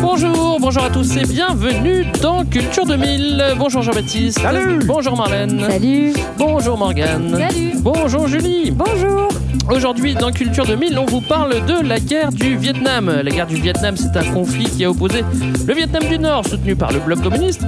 Bonjour, bonjour à tous et bienvenue dans Culture 2000. Bonjour Jean-Baptiste. Salut. Bonjour Marlène. Salut. Bonjour Morgane. Salut. Bonjour Julie. Bonjour. Aujourd'hui, dans Culture 2000, on vous parle de la guerre du Vietnam. La guerre du Vietnam, c'est un conflit qui a opposé le Vietnam du Nord, soutenu par le bloc communiste,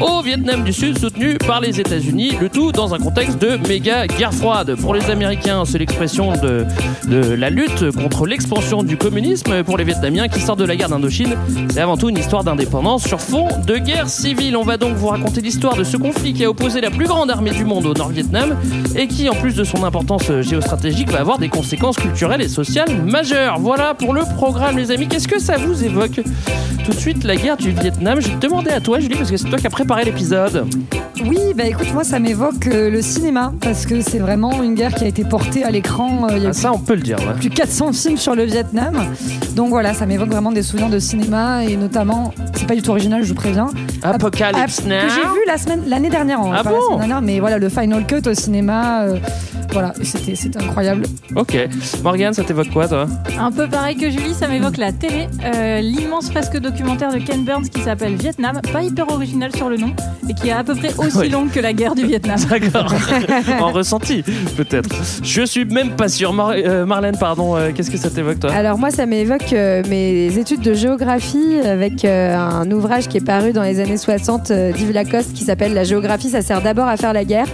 au Vietnam du Sud, soutenu par les États-Unis. Le tout dans un contexte de méga guerre froide. Pour les Américains, c'est l'expression de, de la lutte contre l'expansion du communisme. Pour les Vietnamiens qui sortent de la guerre d'Indochine, c'est avant tout une histoire d'indépendance sur fond de guerre civile. On va donc vous raconter l'histoire de ce conflit qui a opposé la plus grande armée du monde au Nord-Vietnam et qui, en plus de son importance géostratégique, va avoir des conséquences culturelles et sociales majeures. Voilà pour le programme, les amis. Qu'est-ce que ça vous évoque Tout de suite, la guerre du Vietnam. Je vais te demander à toi, Julie, parce que c'est toi qui as préparé l'épisode. Oui, bah écoute, moi ça m'évoque euh, le cinéma parce que c'est vraiment une guerre qui a été portée à l'écran. euh, il y a Ah, ça, on peut le dire. ouais. plus de 400 films sur le Vietnam. Donc voilà, ça m'évoque vraiment des souvenirs de cinéma et notamment, c'est pas du tout original, je vous préviens. Apocalypse Ah, Now. Que j'ai vu la semaine, l'année dernière, en Ah pas la bon dernière, mais voilà, le Final Cut au cinéma. euh, voilà, c'était, c'était incroyable. Ok. Morgane, ça t'évoque quoi, toi? Un peu pareil que Julie, ça m'évoque la télé. Euh, L'immense fresque documentaire de Ken Burns qui s'appelle Vietnam, pas hyper original sur le nom, et qui est à peu près aussi Ouais. longue que la guerre du Vietnam. D'accord. en ressenti, peut-être. Je suis même pas sûr. Mar- euh, Marlène, pardon, euh, qu'est-ce que ça t'évoque, toi? Alors moi, ça m'évoque euh, mes études de géographie avec euh, un ouvrage qui est paru dans les années 60 euh, d'Yves Lacoste qui s'appelle La géographie, ça sert d'abord à faire la guerre.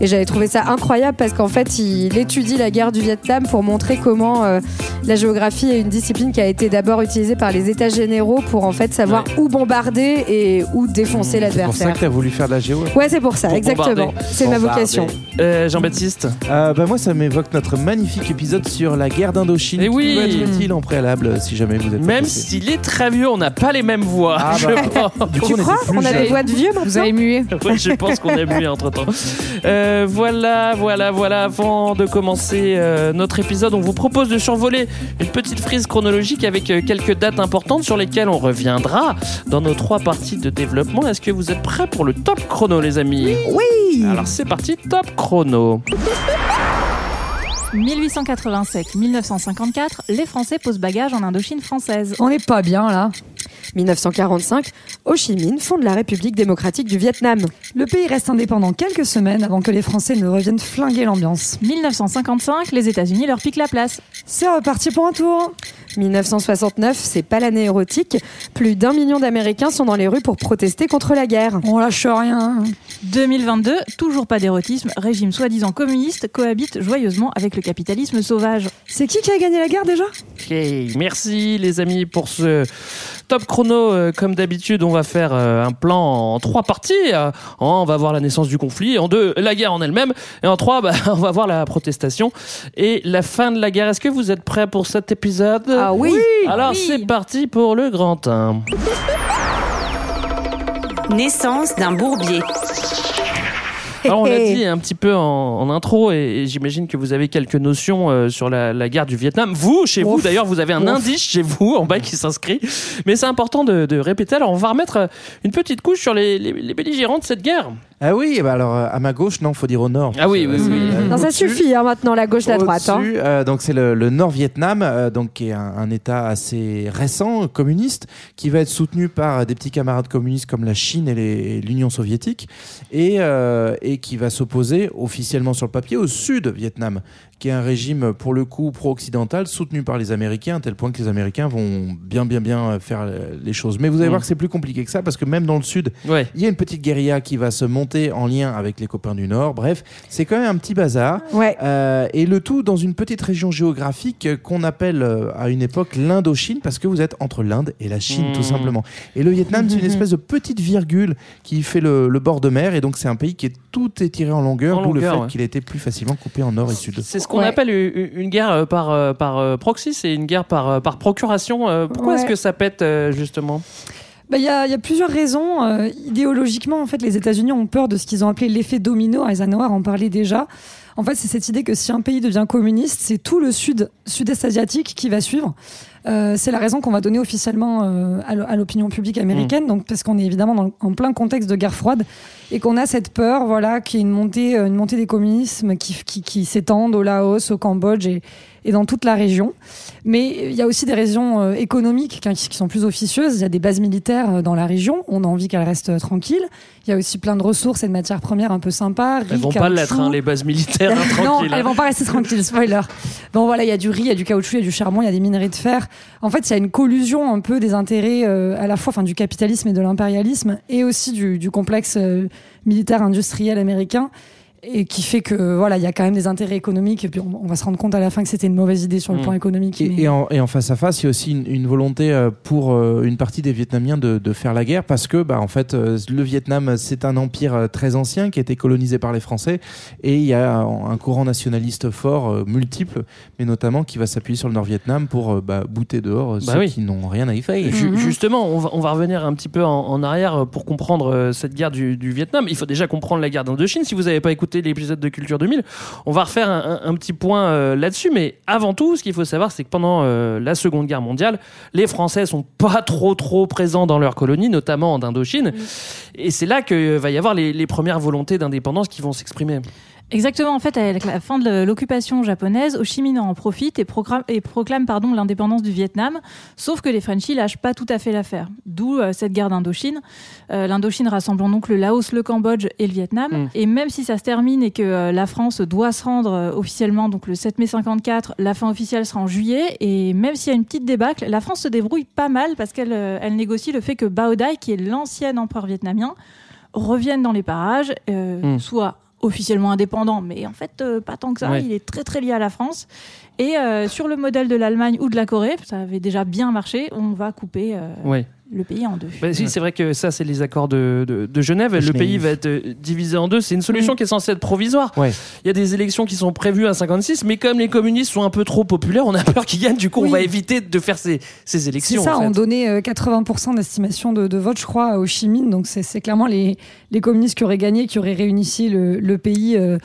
Et j'avais trouvé ça incroyable parce qu'en fait, il étudie la guerre du Vietnam pour montrer comment euh, la géographie est une discipline qui a été d'abord utilisée par les États généraux pour en fait savoir où bombarder et où défoncer Mmh, C'est pour ça l'adversaire. que t'as voulu faire de la géo Ouais, c'est pour ça, Pour exactement. C'est ma vocation. Euh, Jean-Baptiste Euh, bah, Moi, ça m'évoque notre magnifique épisode sur la guerre d'Indochine. Eh qui oui. peut être utile en préalable si jamais vous êtes. Même s'il est très vieux, on n'a pas les mêmes voix. Ah je bah. pense. Du coup, Tu on crois On a des voix de vieux Vous avez mué. Ouais, je pense qu'on a mué entre temps. voilà, voilà, voilà. Avant de commencer euh, notre épisode, on vous propose de survoler une petite frise chronologique avec euh, quelques dates importantes sur lesquelles on reviendra dans nos trois parties de développement. Est-ce que vous êtes prêts pour le top chrono, les amis? Oui Alors c'est parti, top chrono. 1887-1954, les Français posent bagage en Indochine française. On n'est pas bien là. 1945, Ho Chi Minh fonde la République démocratique du Vietnam. Le pays reste indépendant quelques semaines avant que les Français ne reviennent flinguer l'ambiance. 1955, les États-Unis leur piquent la place. C'est reparti pour un tour 1969, c'est pas l'année érotique. Plus d'un million d'Américains sont dans les rues pour protester contre la guerre. On lâche rien. 2022, toujours pas d'érotisme, régime soi-disant communiste cohabite joyeusement avec le capitalisme sauvage. C'est qui qui a gagné la guerre déjà? Ok, merci les amis pour ce top chrono. Euh, Comme d'habitude, on va faire euh, un plan en trois parties. Euh, En un, on va voir la naissance du conflit. En deux, la guerre en elle-même. Et en trois, bah, on va voir la protestation et la fin de la guerre. Est-ce que vous êtes prêts pour cet épisode? Ah oui, Alors Oui. c'est parti pour le grand 1. Naissance d'un bourbier. Alors on l'a dit un petit peu en, en intro et, et j'imagine que vous avez quelques notions euh, sur la, la guerre du Vietnam. Vous, chez vous d'ailleurs, vous avez un Ouf. indice chez vous en bas qui s'inscrit. Mais c'est important de, de répéter. Alors on va remettre euh, une petite couche sur les, les, les belligérants de cette guerre. Ah oui, bah alors euh, à ma gauche, non, faut dire au nord. Ah oui, oui, oui. Euh, non, ça suffit hein, maintenant, la gauche, la droite. hein. Euh, donc c'est le, le Nord-Vietnam, euh, donc qui est un, un État assez récent, communiste, qui va être soutenu par des petits camarades communistes comme la Chine et l'Union soviétique, et, euh, et qui va s'opposer officiellement sur le papier au Sud-Vietnam, qui est un régime pour le coup pro-occidental soutenu par les Américains, à tel point que les Américains vont bien bien bien faire euh, les choses. Mais vous allez Mm. voir que c'est plus compliqué que ça, parce que même dans le Sud, Ouais. il y a une petite guérilla qui va se monter en lien avec les copains du Nord. Bref, c'est quand même un petit bazar. Ouais. Euh, et le tout dans une petite région géographique euh, qu'on appelle euh, à une époque l'Indochine, parce que vous êtes entre l'Inde et la Chine, Mmh. tout simplement. Et le Vietnam, c'est une espèce de petite virgule qui fait le, le bord de mer, et donc c'est un pays qui est tout étiré en longueur, En d'où le longueur, fait ouais. qu'il a été plus facilement coupé en nord et sud. C'est ce qu'on Ouais. appelle une, guerre euh, par, euh, par euh, proxy, c'est une guerre par, par procuration. Pourquoi Ouais. est-ce que ça pète justement? Bah, Il y, a, il y a plusieurs raisons. Euh, idéologiquement, en fait, les États-Unis ont peur de ce qu'ils ont appelé l'effet domino. Eisenhower en parlait déjà. En fait, c'est cette idée que si un pays devient communiste, c'est tout le sud, sud-est asiatique qui va suivre. Euh, c'est la raison qu'on va donner officiellement euh, à l'o- à l'opinion publique américaine, donc parce qu'on est évidemment dans- en plein contexte de guerre froide et qu'on a cette peur, voilà, qui est une montée, euh, une montée des communismes qui, qui, qui s'étendent au Laos, au Cambodge et, et dans toute la région. Mais il y a aussi des raisons euh, économiques qui, sont plus officieuses. Il y a des bases militaires euh, dans la région. On a envie qu'elles restent euh, tranquilles. Il y a aussi plein de ressources et de matières premières un peu sympas. Elles vont pas l'être, hein, les bases militaires, hein, non, tranquilles. elles vont pas rester tranquilles, spoiler. Bon voilà, il y a du riz, il y a du caoutchouc, il y a du charbon, il y a des minerais de fer. En fait, il y a une collusion un peu des intérêts euh, à la fois enfin, du capitalisme et de l'impérialisme et aussi du, du complexe euh, militaire industriel américain et qui fait que voilà, il y a quand même des intérêts économiques et puis on, on va se rendre compte à la fin que c'était une mauvaise idée sur le Mm. plan économique. Et, mais- et en, et en face à face, il y a aussi une, une volonté euh, pour euh, une partie des Vietnamiens de, de faire la guerre parce que, bah, en fait, euh, le Vietnam, c'est un empire très ancien qui a été colonisé par les Français et il y a un, courant nationaliste fort, multiple, mais notamment qui va s'appuyer sur le Nord-Vietnam pour bah, bouter dehors Bah ceux oui. qui n'ont rien à y faire. Ju- Justement, on va, on va revenir un petit peu en, en arrière pour comprendre cette guerre du, du Vietnam. Il faut déjà comprendre la guerre d'Indochine. Si vous n'avez pas écouté l'épisode de Culture 2000, on va refaire un, un- un petit point euh, là-dessus. Mais avant tout, ce qu'il faut savoir, c'est que pendant euh, la Seconde Guerre mondiale, les Français sont pas trop trop présents dans leurs colonies, notamment en Indochine. Et c'est là que va y avoir les, les premières volontés d'indépendance qui vont s'exprimer. Exactement, en fait, avec la fin de l'occupation japonaise, Ho Chi Minh en profite et, proclame pardon, l'indépendance du Vietnam, sauf que les Frenchies lâchent pas tout à fait l'affaire. D'où euh, cette guerre d'Indochine. Euh, L'Indochine rassemblant donc le Laos, le Cambodge et le Vietnam. Mm. Et même si ça se termine et que euh, la France doit se rendre officiellement donc le 7 mai 54, la fin officielle sera en juillet. Et même s'il y a une petite débâcle, la France se débrouille pas mal parce qu'elle elle négocie le fait que Bao Dai, qui est l'ancien empereur vietnamien, revienne dans les parages, Mm. soit officiellement indépendant, mais en fait euh, pas tant que ça. Ouais. Il est très très lié à la France. Et euh, sur le modèle de l'Allemagne ou de la Corée, ça avait déjà bien marché. On va couper euh, Ouais. Le pays en deux. Bah, si, C'est vrai que ça, c'est les accords de, de, de Genève. Le Genève. pays va être euh, divisé en deux. C'est une solution qui est censée être provisoire. Ouais. Il y a des élections qui sont prévues à 56, mais comme les communistes sont un peu trop populaires, on a peur qu'ils gagnent. Du coup, Oui. on va éviter de faire ces, ces C'est élections. ça, en fait. on donnait euh, 80% d'estimation de, de vote, je crois, à Ho Chi Minh. Donc c'est c'est clairement les, les communistes qui auraient gagné, qui auraient réunifié le, le pays euh,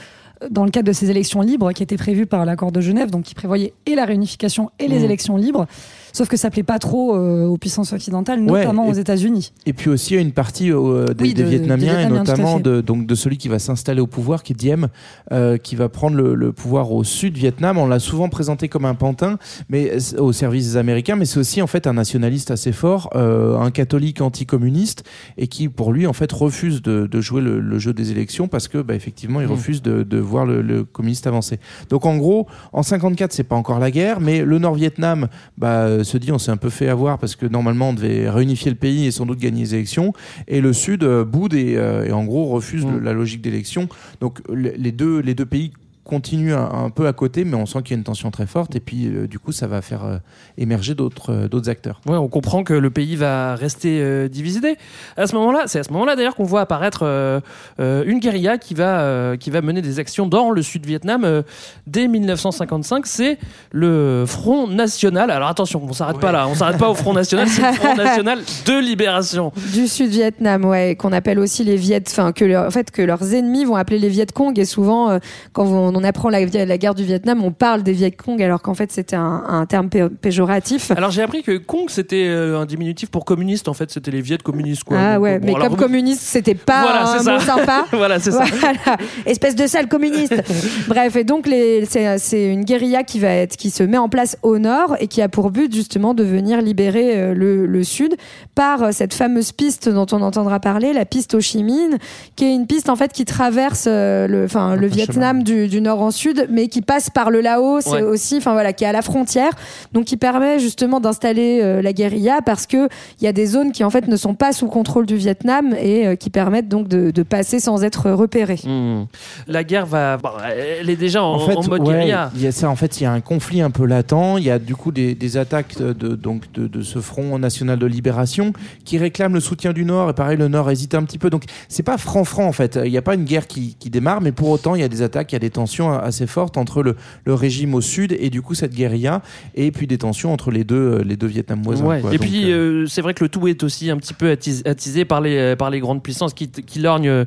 dans le cadre de ces élections libres qui étaient prévues par l'accord de Genève, donc qui prévoyait et la réunification et les Mmh. élections libres. Sauf que ça plaît pas trop euh, aux puissances occidentales, Ouais, notamment et- aux États-Unis. Et puis aussi, a une partie euh, des, Oui, des de- Vietnamiens, des et Vietnamiens, à notamment de, donc, de celui qui va s'installer au pouvoir, qui est Diem, euh, qui va prendre le, le pouvoir au sud Vietnam. On l'a souvent présenté comme un pantin mais, au service des Américains, mais c'est aussi en fait un nationaliste assez fort, un catholique anticommuniste, et qui pour lui en fait refuse de, de jouer le, le jeu des élections parce que bah, effectivement il Mmh. refuse de, de voir le, le communiste avancer. Donc en gros, en 54 c'est pas encore la guerre, mais le Nord-Vietnam bah, euh, se dit on s'est un peu fait avoir parce que normalement on devait réunifier le pays et sans doute gagner les élections, et le Sud euh, boude et, euh, et en gros refuse le- la logique d'élection. Donc le- les deux, les deux pays continuent un, un peu à côté, mais on sent qu'il y a une tension très forte, et puis euh, du coup ça va faire euh, émerger d'autres euh, d'autres acteurs. Ouais, on comprend que le pays va rester euh, divisé. À ce moment-là, c'est à ce moment-là d'ailleurs qu'on voit apparaître euh, euh, une guérilla qui va euh, qui va mener des actions dans le Sud-Vietnam euh, dès 1955. C'est le Front National. Alors attention, on s'arrête pas là, on s'arrête pas au Front National. C'est le Front National de Libération. Du Sud-Vietnam, ouais, qu'on appelle aussi les Viet, enfin que leur- en fait que leurs ennemis vont appeler les Viet Cong et souvent euh, quand on, on apprend la, la guerre du Vietnam, on parle des Viet Cong alors qu'en fait c'était un, un terme pé- péjoratif. Alors j'ai appris que Kong c'était euh, un diminutif pour communiste. En fait, c'était les Viet communistes quoi. Ah Donc, ouais, bon, mais alors, comme vous- communiste, c'était pas Voilà, un c'est mot ça. sympa. Voilà, c'est ça. Voilà. Espèce de sale communiste. Bref, et donc c'est une guérilla qui va être qui se met en place au nord et qui a pour but justement de venir libérer euh, le, le sud par euh, cette fameuse piste dont on entendra parler, la piste Ho Chi Minh, qui est une piste en fait qui traverse le, enfin le Vietnam du, du nord en sud, mais qui passe par le Laos Ouais. aussi, enfin voilà, qui est à la frontière, donc qui permet justement d'installer euh, la guérilla parce que il y a des zones qui en fait ne sont pas sous contrôle du Vietnam et euh, qui permettent donc de, de passer sans être repérés. Hmm. La guerre va. bon, elle est déjà en, en mode ouais, guérilla. il y a ça. En fait, il y a un conflit un peu latent. Il y a du coup des, des attaques de, donc de, de ce Front national de libération qui réclame le soutien du Nord. Et pareil, le Nord hésite un petit peu. Donc, c'est pas franc-franc en fait. Il n'y a pas une guerre qui, qui démarre, mais pour autant, il y a des attaques, il y a des tensions. Assez fortes entre le, le régime au sud et du coup cette guérilla, et puis des tensions entre les deux, euh, les deux Vietnam voisins. Ouais. quoi. Et puis, euh, c'est vrai que le tout est aussi un petit peu attisé, attisé par, les, par les grandes puissances qui, qui lorgnent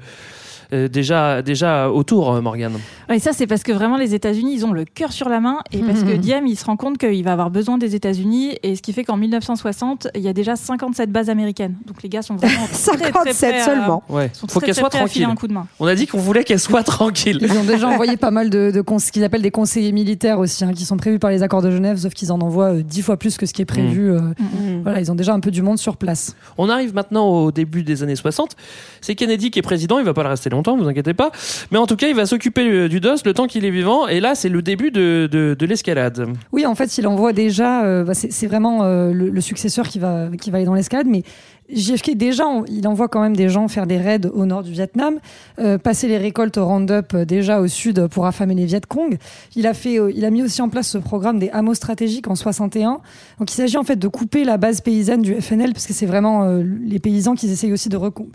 euh, euh, déjà, déjà autour, euh, Morgane. Et ça, c'est parce que vraiment les États-Unis, ils ont le cœur sur la main et parce que Diem, il se rend compte qu'il va avoir besoin des États-Unis et ce qui fait qu'en 1960, il y a déjà 57 bases américaines. Donc les gars sont vraiment très, très 57 prêts à- seulement. Ouais. sont Faut très, qu'elle très soit tranquille. un coup de main. On a dit qu'on voulait qu'elle soit tranquille. Ils ont déjà envoyé pas mal de, ce qu'ils appellent des conseillers militaires aussi, hein, qui sont prévus par les accords de Genève, sauf qu'ils en envoient euh, dix fois plus que ce qui est prévu. euh, Voilà, ils ont déjà un peu du monde sur place. On arrive maintenant au début des années 60. C'est Kennedy qui est président, il va pas le rester longtemps, vous inquiétez pas. Mais en tout cas, il va s'occuper euh, du DOS le temps qu'il est vivant. Et là, c'est le début de, de, de l'escalade. Oui, en fait, il envoie déjà. euh, bah, c'est vraiment euh, le, successeur qui va, qui va aller dans l'escalade, mais. JFK, déjà, il envoie quand même des gens faire des raids au nord du Vietnam, passer les récoltes au Roundup euh, déjà au sud pour affamer les Viet Cong. Il a, fait, il a mis aussi en place ce programme des hameaux stratégiques en 61. Donc il s'agit en fait de couper la base paysanne du FNL, parce que c'est vraiment les paysans qui essayent aussi de, recon-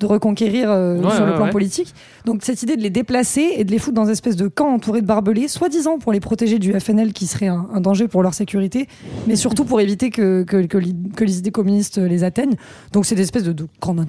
de reconquérir euh, Ouais, sur le plan ouais. politique. Donc cette idée de les déplacer et de les foutre dans une espèce de camp entouré de barbelés, soi-disant pour les protéger du FNL qui serait un, un danger pour leur sécurité, mais surtout pour éviter que, que, que l'i- que les idées communistes les atteignent. Donc c'est des espèces de, de quand même.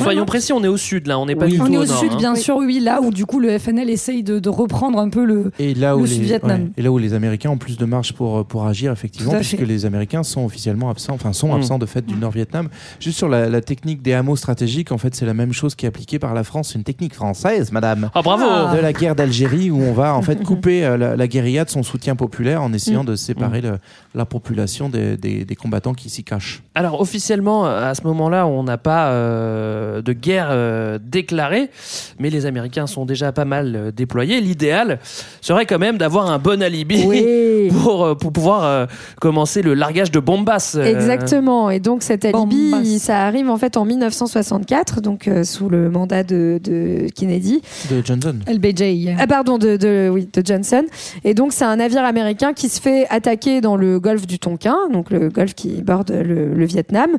Soyons hein. précis, on est au sud là, on n'est pas Oui. du tout On est au, au nord. sud, hein. bien sûr, oui, là où du coup le FNL essaye de, de reprendre un peu le. Et là, où Le les, Sud-Vietnam. ouais, et là où les Américains ont plus de marge pour, pour agir, effectivement, puisque fait. les Américains sont officiellement absents, enfin sont Mm. absents de fait du Nord-Vietnam. Juste sur la, la technique des hameaux stratégiques, en fait, c'est la même chose qui est appliquée par la France. C'est une technique française, madame. Ah bravo De la guerre d'Algérie, où on va en fait couper euh, la, la guérilla de son soutien populaire en essayant de séparer le- la population des, des- des combattants qui s'y cachent. Alors officiellement, à ce moment-là, on n'a pas euh, de guerre euh, déclarée, mais les Américains sont déjà pas mal euh, déployés. L'idéal serait quand même d'avoir un bon alibi Oui. pour, euh, pour pouvoir euh, commencer le largage de bombasses. euh. Exactement. Et donc cet alibi, Bombas. ça arrive en fait en 1964, donc euh, sous le mandat de, de Kennedy. De Johnson. LBJ. Ah pardon, de, de, oui, de Johnson. Et donc c'est un navire américain qui se fait attaquer dans le golfe du Tonkin, donc le golfe qui borde le, le Vietnam.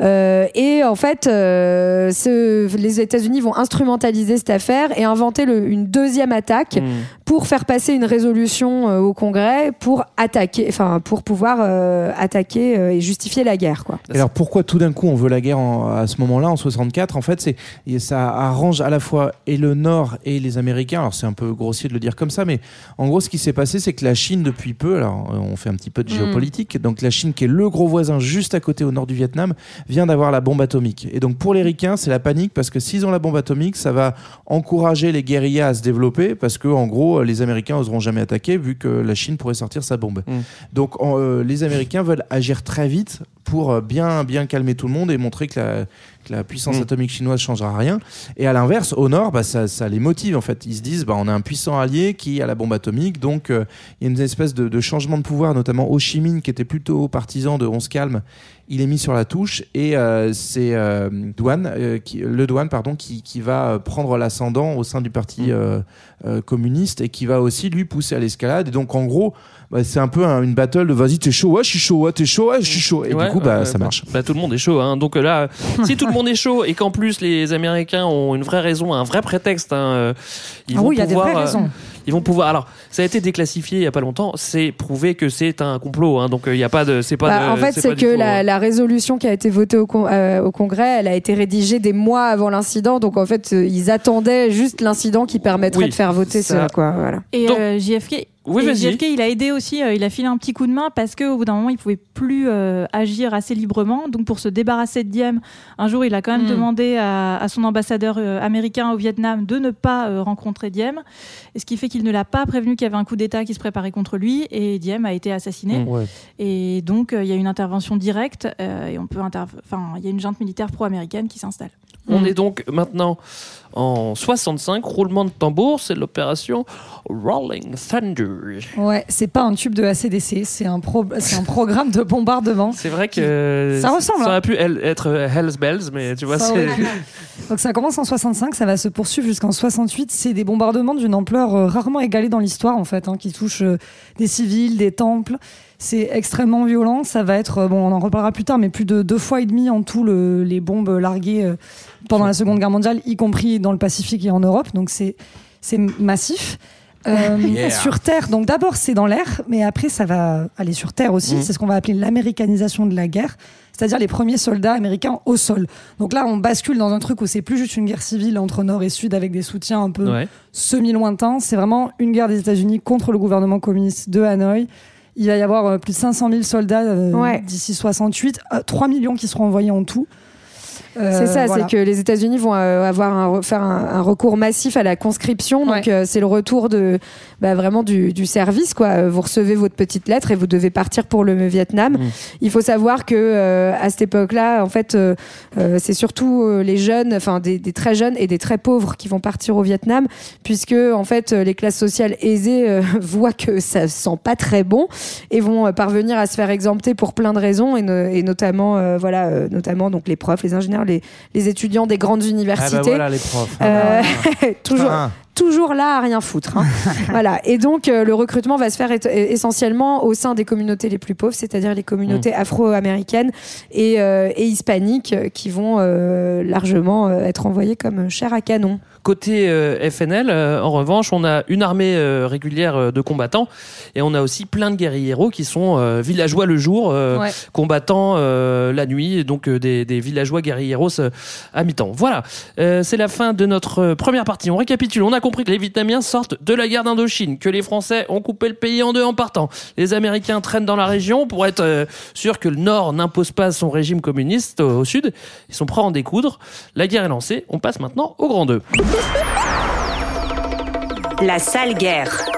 Euh, et en fait, euh, ce- les États-Unis vont instrumentaliser cette affaire et inventer le- une deuxième attaque Hmm. pour faire passer une résolution euh, au Congrès pour attaquer, enfin pour pouvoir euh, attaquer euh, et justifier la guerre, quoi. Et alors pourquoi tout d'un coup on veut la guerre en- à ce moment-là, en 64 En fait, c'est et ça arrange à la fois et le Nord et les Américains. Alors c'est un peu grossier de le dire comme ça, mais en gros, ce qui s'est passé, c'est que la Chine depuis peu, alors euh, on fait un petit peu de Mm. géopolitique, donc la Chine qui est le gros voisin juste à côté au nord du Vietnam vient d'avoir la bombe atomique. Et donc pour les Ricains, c'est la panique parce que s'ils ont la bombe atomique, ça va encourager les guérillas à se développer parce que en gros, les Américains n'oseront jamais attaquer vu que la Chine pourrait sortir sa bombe. Mm. Donc en, euh, les Américains veulent agir très vite pour euh, bien, bien calmer tout le monde et montrer que la, que la puissance Mm. atomique chinoise changera rien. Et à l'inverse, au nord, bah, ça, ça les motive en fait. Ils se disent, bah, on a un puissant allié qui a la bombe atomique, donc euh, il y a une espèce de, de changement de pouvoir, notamment Ho Chi Minh qui était plutôt partisan de on se calme, il est mis sur la touche et euh, c'est euh, Douane, euh, qui, le Douane pardon, qui, qui va prendre l'ascendant au sein du parti euh, euh, communiste et qui va aussi lui pousser à l'escalade. Et donc en gros, bah, c'est un peu un- une battle de vas-y t'es chaud, ouais je suis chaud, ouais t'es chaud, ouais je suis chaud. Et Ouais, du coup bah ça bah, marche. bah, tout le monde est chaud. Hein. Donc là, si tout le monde est chaud et qu'en plus les Américains ont une vraie raison, un vrai prétexte, hein, ils Ah vont oui, il y a des pouvoir. vraies raisons. Ils vont pouvoir. Alors, ça a été déclassifié il y a pas longtemps. C'est prouvé que c'est un complot. Hein. Donc euh, il y a pas de. C'est pas. Bah, de- en fait, c'est que tout, la, euh, la résolution qui a été votée au, con- euh, au Congrès, elle a été rédigée des mois avant l'incident. Donc en fait, ils attendaient juste l'incident qui permettrait Oui, de faire voter ça- ça. Quoi, voilà. Et Donc- euh, JFK, Oui, et vas-y. JFK, il a aidé aussi, euh, il a filé un petit coup de main parce qu'au bout d'un moment, il pouvait plus euh, agir assez librement. Donc, pour se débarrasser de Diem, un jour, il a quand même Mm. demandé à, à son ambassadeur euh, américain au Vietnam de ne pas rencontrer Diem. Et ce qui fait qu'il ne l'a pas prévenu qu'il y avait un coup d'État qui se préparait contre lui. Et Diem a été assassiné. Mm. Ouais. Et donc, il y a une intervention directe. et on peut enfin, il y a une junte militaire pro-américaine qui s'installe. On est donc maintenant en 65, roulement de tambour, c'est l'opération Rolling Thunder. Ouais, c'est pas un tube de ACDC, c'est un, pro- un programme de bombardement. C'est vrai que Ça ressemble, Ça hein. aurait pu être Hell's Bells, mais tu vois, c'est. Donc ça commence en 65, ça va se poursuivre jusqu'en 68. C'est des bombardements d'une ampleur euh, rarement égalée dans l'histoire en fait, hein, qui touchent euh, des civils, des temples. C'est extrêmement violent. Ça va être, euh, bon, on en reparlera plus tard, mais plus de deux fois et demi en tout le- les bombes larguées euh, pendant la Seconde Guerre mondiale, y compris dans le Pacifique et en Europe. Donc c'est c'est massif. Euh, Yeah. Sur Terre, donc d'abord c'est dans l'air, mais après ça va aller sur Terre aussi. Mm. C'est ce qu'on va appeler l'américanisation de la guerre, c'est-à-dire les premiers soldats américains au sol. Donc là, on bascule dans un truc où c'est plus juste une guerre civile entre Nord et Sud avec des soutiens un peu Ouais. semi-lointains. C'est vraiment une guerre des États-Unis contre le gouvernement communiste de Hanoï. Il va y avoir euh, plus de 500 000 soldats euh, Ouais. d'ici 68, euh, 3 millions qui seront envoyés en tout. Euh, C'est ça, voilà. c'est que les États-Unis vont euh, avoir un, re- faire un, un recours massif à la conscription. Donc euh, c'est le retour de bah, vraiment du, du service quoi. Vous recevez votre petite lettre et vous devez partir pour le Vietnam. Il faut savoir que euh, à cette époque-là, en fait, c'est surtout les jeunes, enfin des, des très jeunes et des très pauvres qui vont partir au Vietnam, puisque en fait les classes sociales aisées euh, voient que ça sent pas très bon et vont euh, parvenir à se faire exempter pour plein de raisons et, no- et notamment euh, voilà notamment donc les profs, les ingénieurs, les, les étudiants des grandes Ah universités. bah voilà les profs. Euh, toujours, Ah. toujours là à rien foutre. hein. voilà. Et donc euh, le recrutement va se faire essentiellement au sein des communautés les plus pauvres, c'est-à-dire les communautés afro-américaines et, euh, et hispaniques qui vont euh, largement euh, être envoyées comme chair à canon. Côté euh, FNL, euh, en revanche, on a une armée euh, régulière euh, de combattants et on a aussi plein de guerrieros qui sont euh, villageois le jour, euh, Ouais. combattants euh, la nuit, et donc euh, des, des villageois guerrieros euh, à mi-temps. Voilà, Euh, c'est la fin de notre première partie. On récapitule. On a compris que les Vietnamiens sortent de la guerre d'Indochine, que les Français ont coupé le pays en deux en partant. Les Américains traînent dans la région pour être euh, sûrs que le Nord n'impose pas son régime communiste au, au Sud. Ils sont prêts à en découdre. La guerre est lancée. On passe maintenant au grand 2. La sale guerre.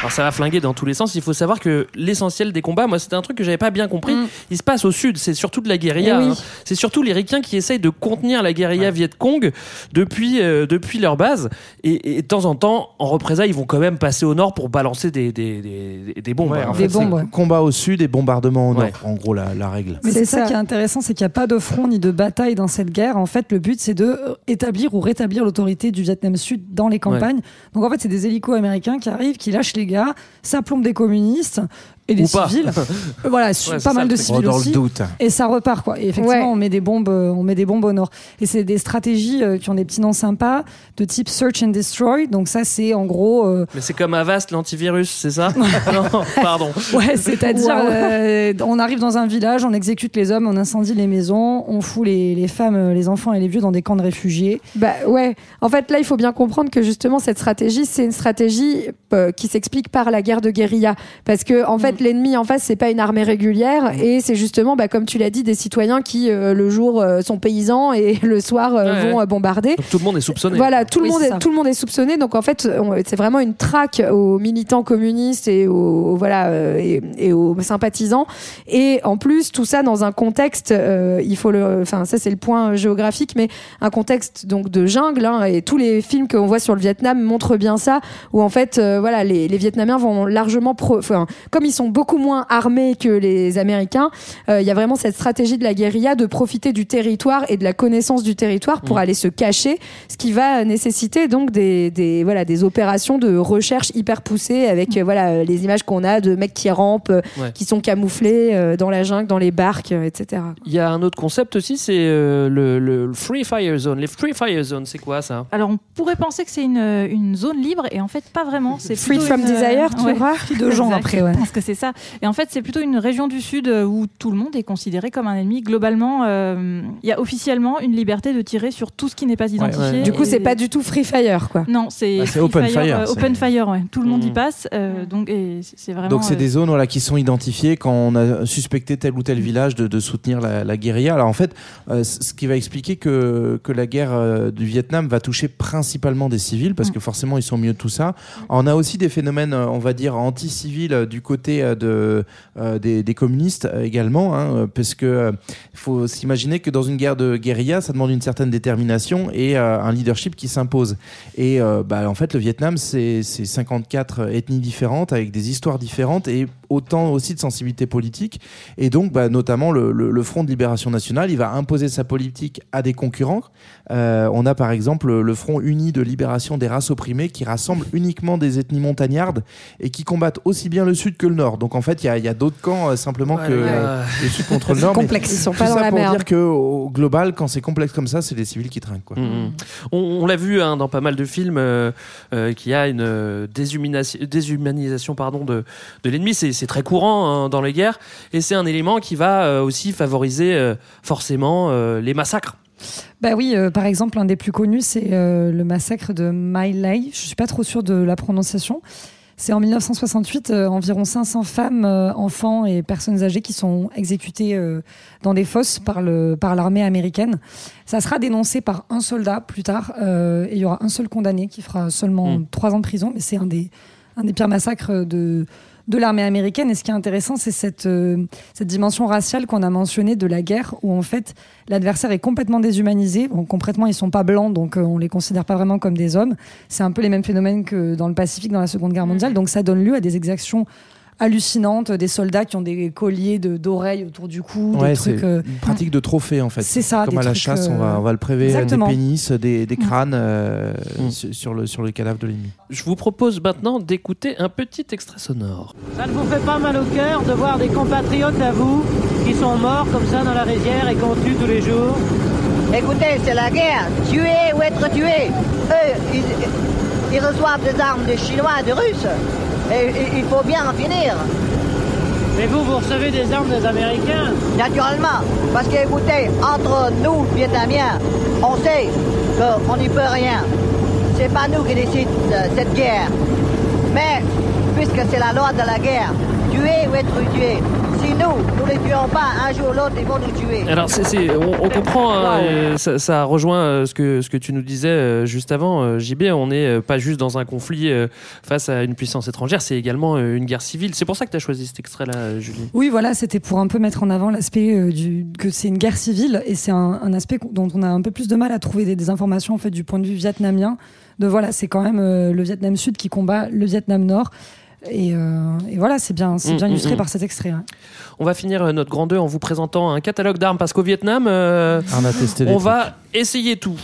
Alors ça va flinguer dans tous les sens. Il faut savoir que l'essentiel des combats, moi c'était un truc que j'avais pas bien compris. Il se passe au sud. C'est surtout de la guérilla. Eh oui. hein. C'est surtout les Ricains qui essayent de contenir la guérilla Viet Cong depuis euh, depuis leur base. Et, et de temps en temps, en représailles, ils vont quand même passer au nord pour balancer des des, des, des bombes. Ouais, hein. en fait, c'est combat au sud et bombardement au nord, Ouais. en gros la, la règle. Mais c'est ça. ça. qui est intéressant, c'est qu'il n'y a pas de front ni de bataille dans cette guerre. En fait, le but, c'est de euh, établir ou rétablir l'autorité du Vietnam Sud dans les campagnes. Donc, en fait, c'est des hélicos américains qui arrivent, qui lâchent les gars, ça plombe des communistes et des Ou pas. civils. Euh, voilà, Ouais, pas mal de civils Oh, dans aussi. le doute. Et ça repart, quoi. Et effectivement, Ouais. on met des bombes, euh, on met des bombes au nord. Et c'est des stratégies euh, qui ont des petits noms sympas, de type search and destroy. Donc ça, c'est en gros, euh, Mais c'est comme Avast l'antivirus, c'est ça? Non, pardon. Ouais, c'est-à-dire, Wow. euh, on arrive dans un village, on exécute les hommes, on incendie les maisons, on fout les, les femmes, les enfants et les vieux dans des camps de réfugiés. Bah ouais. En fait, là, il faut bien comprendre que justement cette stratégie, c'est une stratégie euh, qui s'explique par la guerre de guérilla, parce que en Mm. Fait, l'ennemi en face, c'est pas une armée régulière, et c'est justement, bah, comme tu l'as dit, des citoyens qui euh, le jour euh, sont paysans et le soir euh, Ouais, vont ouais. bombarder. Donc tout le monde est soupçonné. Voilà, tout le monde est, tout le monde est soupçonné. Donc en fait, c'est vraiment une traque aux militants communistes et aux voilà euh, et, et aux sympathisants. Et en plus, tout ça dans un contexte, euh, il faut le, enfin ça c'est le point géographique, mais un contexte donc de jungle. hein, et tous les films qu'on voit sur le Vietnam montrent bien ça, où en fait, euh, voilà, les, les Vietnamiens vont largement, pro, enfin, comme ils sont beaucoup moins armés que les Américains, euh, il y a vraiment cette stratégie de la guérilla de profiter du territoire et de la connaissance du territoire pour Mm. aller se cacher, ce qui va nécessiter donc des, des voilà des opérations de recherche hyper poussées avec euh, voilà euh, les images qu'on a de mecs qui rampent, euh, Ouais. qui sont camouflés euh, dans la jungle, dans les barques, euh, etc. Il y a un autre concept aussi, c'est euh, le, Free Fire Zone. Les Free Fire Zone, c'est quoi ça? Alors on pourrait penser que c'est une, une zone libre et en fait pas vraiment. C'est plutôt from une, euh, desire, tu ouais. vois? de gens après, ouais. Je pense que c'est ça. Et en fait, c'est plutôt une région du Sud euh, où tout le monde est considéré comme un ennemi. Globalement, euh, il y a officiellement une liberté de tirer sur tout ce qui n'est pas identifié. ouais. Du coup, Et- c'est pas du tout Free Fire, quoi. Non, c'est Bah, open Fire, fire, euh, open fire, ouais. Tout le monde y Mhm. passe. euh, donc, c'est- c'est vraiment. Donc c'est euh, des zones voilà, qui sont identifiées quand on a suspecté tel ou tel village de, de soutenir la, la guérilla. Alors en fait, euh, ce qui va expliquer que, que la guerre euh, du Vietnam va toucher principalement des civils, parce que forcément ils sont milieu de tout ça. On a aussi des phénomènes, on va dire, anti-civils du côté euh, de, euh, des, communistes euh, également, hein, parce que faut s'imaginer que dans une guerre de guérilla, ça demande une certaine détermination et un leadership qui s'impose. Et bah, en fait, le Vietnam, c'est c'est 54 ethnies différentes avec des histoires différentes et autant aussi de sensibilité politique. Et donc, bah, notamment, le, le- Front de Libération Nationale, il va imposer sa politique à des concurrents. On a par exemple le Front Uni de Libération des races opprimées qui rassemble uniquement des ethnies montagnardes et qui combattent aussi bien le Sud que le Nord. Nord. Donc en fait, il y a, il y a d'autres camps euh, simplement que Ouais. euh, le Sud contre le Nord. mais complexe. Ils sont tout pas dans ça la pour merde. dire qu'au global, quand c'est complexe comme ça, c'est les civils qui trinquent. Quoi. Mhm. On, on l'a vu hein, dans pas mal de films euh, euh, qu'il y a une déshumanisation, déshumanisation pardon, de, de l'ennemi. C'est très courant hein, dans les guerres et c'est un élément qui va euh, aussi favoriser euh, forcément euh, les massacres. Bah oui, euh, par exemple, un des plus connus, c'est euh, le massacre de My Lai. Je suis pas trop sûre de la prononciation. C'est en 1968, euh, environ 500 femmes, euh, enfants et personnes âgées qui sont exécutées euh, dans des fosses par le par l'armée américaine. Ça sera dénoncé par un soldat plus tard euh, et il y aura un seul condamné qui fera seulement Mm. trois ans de prison. Mais c'est un des un des pires massacres de de l'armée américaine. Et ce qui est intéressant, c'est cette, euh, cette dimension raciale qu'on a mentionnée de la guerre, où en fait l'adversaire est complètement déshumanisé. Bon, concrètement, ils sont pas blancs, donc euh, on les considère pas vraiment comme des hommes. C'est un peu les mêmes phénomènes que dans le Pacifique dans la Seconde Guerre mondiale. Donc ça donne lieu à des exactions hallucinantes, des soldats qui ont des colliers de- d'oreilles autour du cou, Ouais, des c'est trucs. euh, une pratique de trophée en fait. C'est ça, Comme à la chasse, on, va, euh, on va le prélever des pénis, des, des Mm. crânes euh, Mm. sur, le, sur le cadavre de l'ennemi. Je vous propose maintenant d'écouter un petit extrait sonore. Ça ne vous fait pas mal au cœur de voir des compatriotes à vous qui sont morts comme ça dans la rizière et qu'on tue tous les jours? Écoutez, c'est la guerre. Tuer ou être tué. Eux, ils, ils reçoivent des armes des Chinois et des Russes. Et, il faut bien en finir. Mais vous, vous recevez des armes des Américains Naturellement. Parce que, écoutez, entre nous, Vietnamiens, on sait qu'on n'y peut rien. C'est pas nous qui décidons de cette guerre. Mais, puisque c'est la loi de la guerre, tuer ou être tué. Si nous, nous ne les tuons pas, un jour ou l'autre, ils vont nous tuer. Alors, on, on comprend, hein, ça, ça rejoint euh, ce que, ce que tu nous disais euh, juste avant, euh, JB. On n'est pas juste dans un conflit face à une puissance étrangère, c'est également une guerre civile. C'est pour ça que tu as choisi cet extrait-là, Julie. Oui, voilà, c'était pour un peu mettre en avant l'aspect du que c'est une guerre civile et c'est un, un aspect dont on a un peu plus de mal à trouver des, des informations en fait du point de vue vietnamien. De voilà, c'est quand même euh, le Vietnam Sud qui combat le Vietnam Nord. Et, euh, et voilà, c'est bien, c'est Mm, bien mm, illustré mm. par cet extrait. On va finir euh, notre grand 2 en vous présentant un catalogue d'armes parce qu'au Vietnam, euh, On a testé des on trucs. va essayer tout.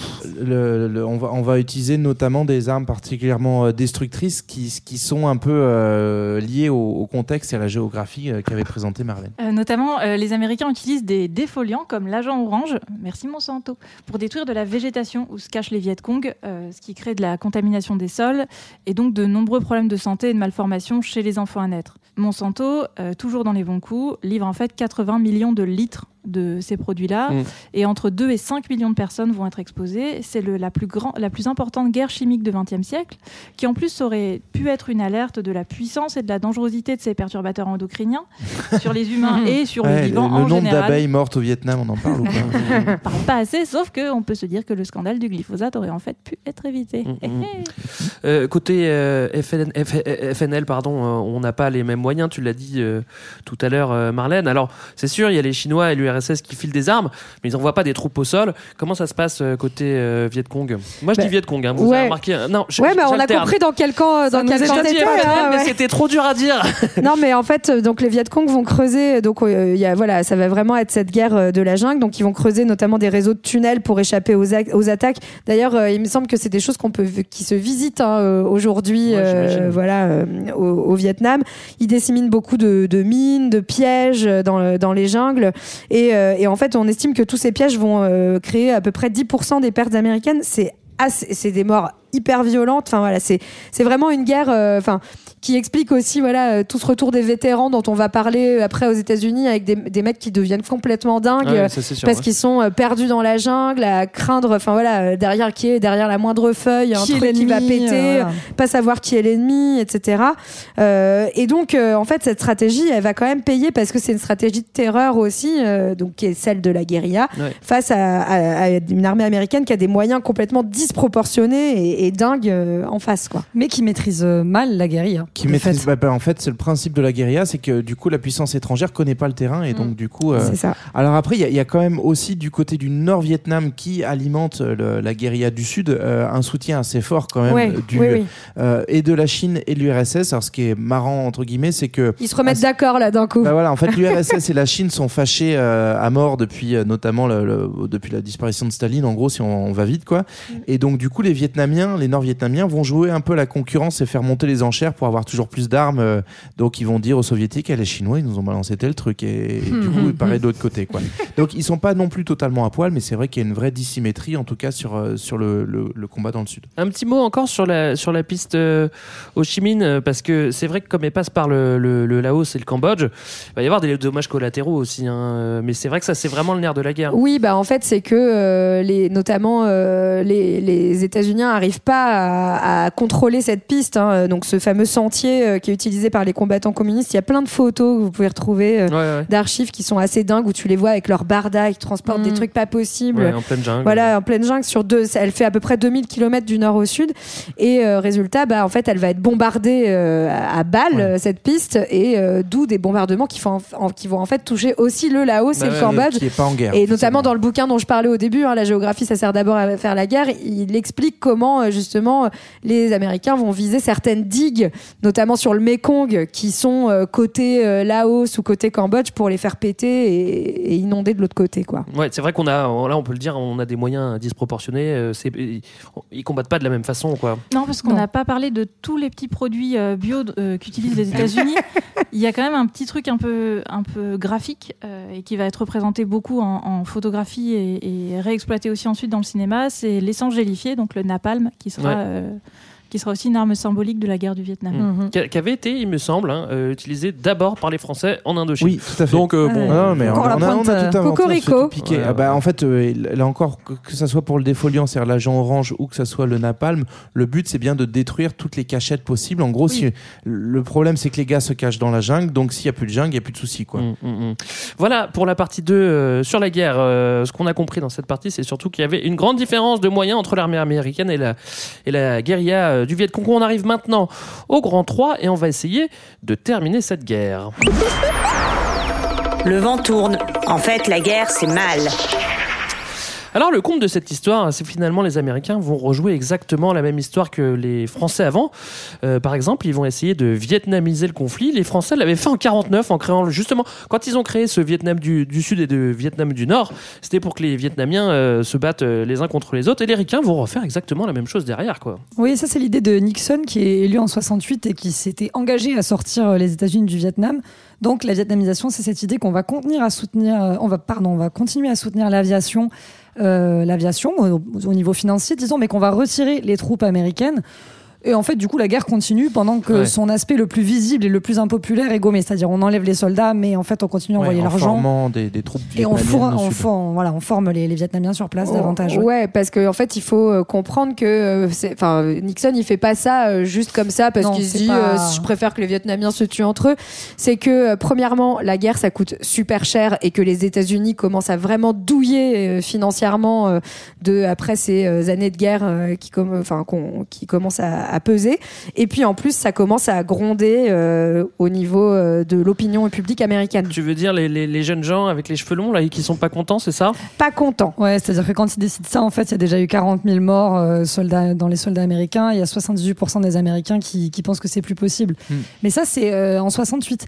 Le- le- on, va, on va utiliser notamment des armes particulièrement euh, destructrices qui, qui sont un peu euh, liées au, au contexte et à la géographie qu'avait présenté Marlène. Euh, notamment, euh, les Américains utilisent des défoliants comme l'agent orange, merci Monsanto, pour détruire de la végétation où se cachent les Viet Cong, euh, ce qui crée de la contamination des sols et donc de nombreux problèmes de santé et de malformation chez les enfants à naître. Monsanto, euh, toujours dans les bons coups, livre en fait 80 millions de litres de ces produits-là Mm. et entre 2 et 5 millions de personnes vont être exposées. C'est le- la, plus grand, la plus importante guerre chimique du XXe siècle qui en plus aurait pu être une alerte de la puissance et de la dangerosité de ces perturbateurs endocriniens sur les humains et sur Ouais, le vivant le en nombre général. d'abeilles mortes au Vietnam, on en parle ou pas On parle pas assez, sauf qu'on peut se dire que le scandale du glyphosate aurait en fait pu être évité. Mm, mm. Euh, côté euh, FNL, F- FNL, pardon, euh, on n'a pas les mêmes moyens, tu l'as dit euh, tout à l'heure, euh, Marlène. Alors, c'est sûr, il y a les Chinois et l'URSS qui filent des armes, mais ils n'envoient pas des troupes au sol. Comment ça se passe euh, côté euh, Viet Cong? Moi, je dis Bah, Viet Cong, hein, vous ouais. avez remarqué hein. Non, je- Ouais, bah, on a compris dans quel camp, dans quel camp t'étais, FNL, hein, mais ouais. c'était trop dur à dire. non, mais en fait, donc les Viet Cong vont creuser. Donc, euh, il y a, voilà, ça va vraiment être cette guerre euh, de la jungle. Donc, ils vont creuser notamment des réseaux de tunnels pour échapper aux, aux attaques. D'ailleurs, il me semble que c'est des choses qu'on peut, qui se visitent hein, aujourd'hui, Ouais, euh, voilà, euh, au, au Vietnam. Ils disséminent beaucoup de, de mines, de pièges dans, dans les jungles. Et, euh, et en fait, on estime que tous ces pièges vont euh, créer à peu près 10% des pertes américaines. C'est c'est des morts hyper violentes. Enfin voilà, c'est c'est vraiment une guerre. euh, Enfin. qui explique aussi voilà euh, tout ce retour des vétérans dont on va parler après aux États-Unis avec des, des mecs qui deviennent complètement dingues Ouais, euh, ça, c'est sûr, parce ouais. qu'ils sont euh, perdus dans la jungle à craindre enfin voilà euh, derrière qui est derrière la moindre feuille un Qui truc qui va péter euh, pas savoir qui est l'ennemi etc Euh, et donc euh, en fait cette stratégie elle va quand même payer parce que c'est une stratégie de terreur aussi euh, donc qui est celle de la guérilla Ouais. face à, à- à une armée américaine qui a des moyens complètement disproportionnés et, et dingues euh, en face quoi Mais qui maîtrise euh, mal la guérilla. qui de maîtrise fait. bah, bah, en fait c'est le principe de la guérilla c'est que du coup la puissance étrangère connaît pas le terrain et donc du coup euh, c'est ça alors après il y, a- il y a quand même aussi du côté du Nord Vietnam qui alimente euh, le- la guérilla du Sud euh, un soutien assez fort quand même Ouais, du oui, oui. euh, et de la Chine et de l'URSS alors ce qui est marrant entre guillemets c'est que ils se remettent d'accord là d'un coup bah voilà, en fait, l'URSS et la Chine sont fâchés euh, à mort depuis euh, notamment le- le- depuis la disparition de Staline. En gros, si on, on va vite, quoi. Et donc, du coup, les Vietnamiens Vietnamiens, les Nord-Vietnamiens vont jouer un peu la concurrence et faire monter les enchères pour avoir toujours plus d'armes. euh, donc ils vont dire aux Soviétiques, et les Chinois, ils nous ont balancé tel truc. Et, et du coup, il paraît de l'autre côté. Quoi. Donc ils sont pas non plus totalement à poil, mais c'est vrai qu'il y a une vraie dissymétrie, en tout cas sur, euh, sur le, le- le combat dans le Sud. Un petit mot encore sur la, sur la piste euh, Ho Chi Minh, euh, parce que c'est vrai que comme elle passe par le, le- le Laos et le Cambodge, il va y avoir des dommages collatéraux aussi. hein, mais c'est vrai que ça, c'est vraiment le nerf de la guerre. Oui, bah en fait, c'est que euh, les, notamment euh, les, les États-Unis n'arrivent pas à, à contrôler cette piste. hein. Donc, ce fameux sentier euh, qui est utilisé par les combattants communistes, il y a plein de photos que vous pouvez retrouver euh, Ouais, ouais. d'archives qui sont assez dingues où tu les vois avec leur barda, qui transportent des trucs pas possibles. Ouais, en pleine jungle. Voilà, en pleine jungle, sur deux, ça- elle fait à peu près 2000 km du nord au sud. Et euh, résultat, bah, en fait, elle va être bombardée euh, à à balles, cette piste, et euh, d'où des bombardements qui, font, en- qui vont en fait toucher aussi le Laos Bah et le ouais, Cambodge. qui est pas en guerre, Et notamment dans le bouquin dont je parlais au début, hein, la géographie, ça sert d'abord à faire la guerre. Il explique comment euh, justement les Américains vont viser certaines digues, notamment sur le Mekong, qui sont euh, côté euh, Laos ou côté Cambodge, pour les faire péter et, et inonder de l'autre côté, quoi. Ouais, c'est vrai qu'on a, là, on peut le dire, on a des moyens disproportionnés. euh, c'est- ils combattent pas de la même façon, quoi. Non, parce qu'on n'a pas parlé de tous les petits produits euh, bio euh, qu'utilisent les États-Unis. Il y a quand même un petit truc un peu, un peu graphique euh, et qui va être représenté beaucoup en, en photographie et, et réexploité aussi ensuite dans le cinéma. C'est l'essence gélifiée, donc le napalm, qui sera, Ouais. Qui sera aussi une arme symbolique de la guerre du Vietnam. Mm. Qui avait été, il me semble, hein, euh, utilisé d'abord par les Français en Indochine. Oui, tout à fait. Donc, euh, bon, Ah non, mais on, on a, on a tout inventé, tout piquer. Ouais, Ah bah, en fait, euh, là encore, que, ça soit pour le défoliant, c'est-à-dire l'agent orange, ou que ça soit le napalm, le but c'est bien de détruire toutes les cachettes possibles. En gros, si, le problème c'est que les gars se cachent dans la jungle, donc s'il n'y a plus de jungle, il n'y a plus de soucis. Quoi. Mm, mm, mm. Voilà pour la partie 2 euh, sur la guerre. Euh, ce qu'on a compris dans cette partie, c'est surtout qu'il y avait une grande différence de moyens entre l'armée américaine et la, et la guérilla euh, du Viet Cong. On arrive maintenant au Grand 3 et on va essayer de terminer cette guerre. Le vent tourne. En fait, la guerre, c'est mal. Alors le compte de cette histoire, c'est finalement les Américains vont rejouer exactement la même histoire que les Français avant. Euh, par exemple, ils vont essayer de vietnamiser le conflit. Les Français l'avaient fait en 49 en créant justement quand ils ont créé ce Vietnam du, Sud et de Vietnam du Nord, c'était pour que les Vietnamiens euh, se battent euh, les uns contre les autres. Et les Ricains vont refaire exactement la même chose derrière, quoi. Oui, ça c'est l'idée de Nixon qui est élu en 68 et qui s'était engagé à sortir les États-Unis du Vietnam. Donc la vietnamisation, c'est cette idée qu'on va contenir à soutenir, on va pardon, on va continuer à soutenir l'aviation, l'aviation au, au niveau financier, disons, mais qu'on va retirer les troupes américaines. Et en fait, du coup, la guerre continue pendant que Ouais. son aspect le plus visible et le plus impopulaire est gommé. C'est-à-dire, on enlève les soldats, mais en fait, on continue à Ouais, envoyer en l'argent. formant des, des troupes Et on, au on, for- voilà, on forme les, les Vietnamiens sur place davantage. ouais. Ouais, parce qu'en en fait, il faut euh, comprendre que euh, c'est- enfin, Nixon, il fait pas ça euh, juste comme ça parce qu'il se dit pas- euh, je préfère que les Vietnamiens se tuent entre eux. C'est que premièrement, la guerre ça coûte super cher et que les États-Unis commencent à vraiment douiller euh, financièrement euh, de après ces euh, années de guerre euh, qui enfin qu'on- qui commencent à, à peser. Et puis en plus, ça commence à gronder euh, au niveau euh, de l'opinion publique américaine. Tu veux dire les, les- les jeunes gens avec les cheveux longs là et qui sont pas contents, c'est ça? Pas contents. Ouais, c'est-à-dire que quand ils décident ça, en fait, il y a déjà eu 40 000 morts euh, soldats, dans les soldats américains. Il y a 78% des Américains qui, qui pensent que c'est plus possible. Hmm. Mais ça, c'est euh, en 68.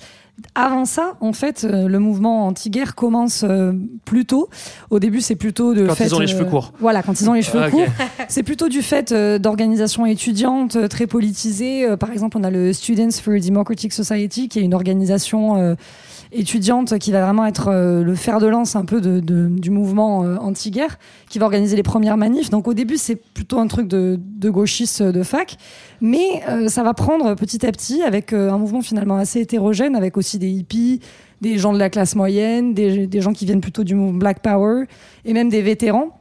Avant ça, en fait, euh, le mouvement anti-guerre commence euh, plus tôt. Au début, c'est plutôt de Quand fait, ils ont les euh, cheveux courts. Voilà, quand ils ont les cheveux Ah, courts. C'est plutôt du fait euh, d'organisations étudiantes euh, très politisées. Euh, par exemple, on a le Students for a Democratic Society, qui est une organisation euh, étudiante qui va vraiment être euh, le fer de lance un peu du mouvement euh, anti-guerre, qui va organiser les premières manifs. Donc au début, c'est plutôt un truc de, de gauchistes de fac, mais euh, ça va prendre petit à petit avec euh, un mouvement finalement assez hétérogène, avec aussi des hippies, des gens de la classe moyenne, des, des gens qui viennent plutôt du mouvement Black Power, et même des vétérans.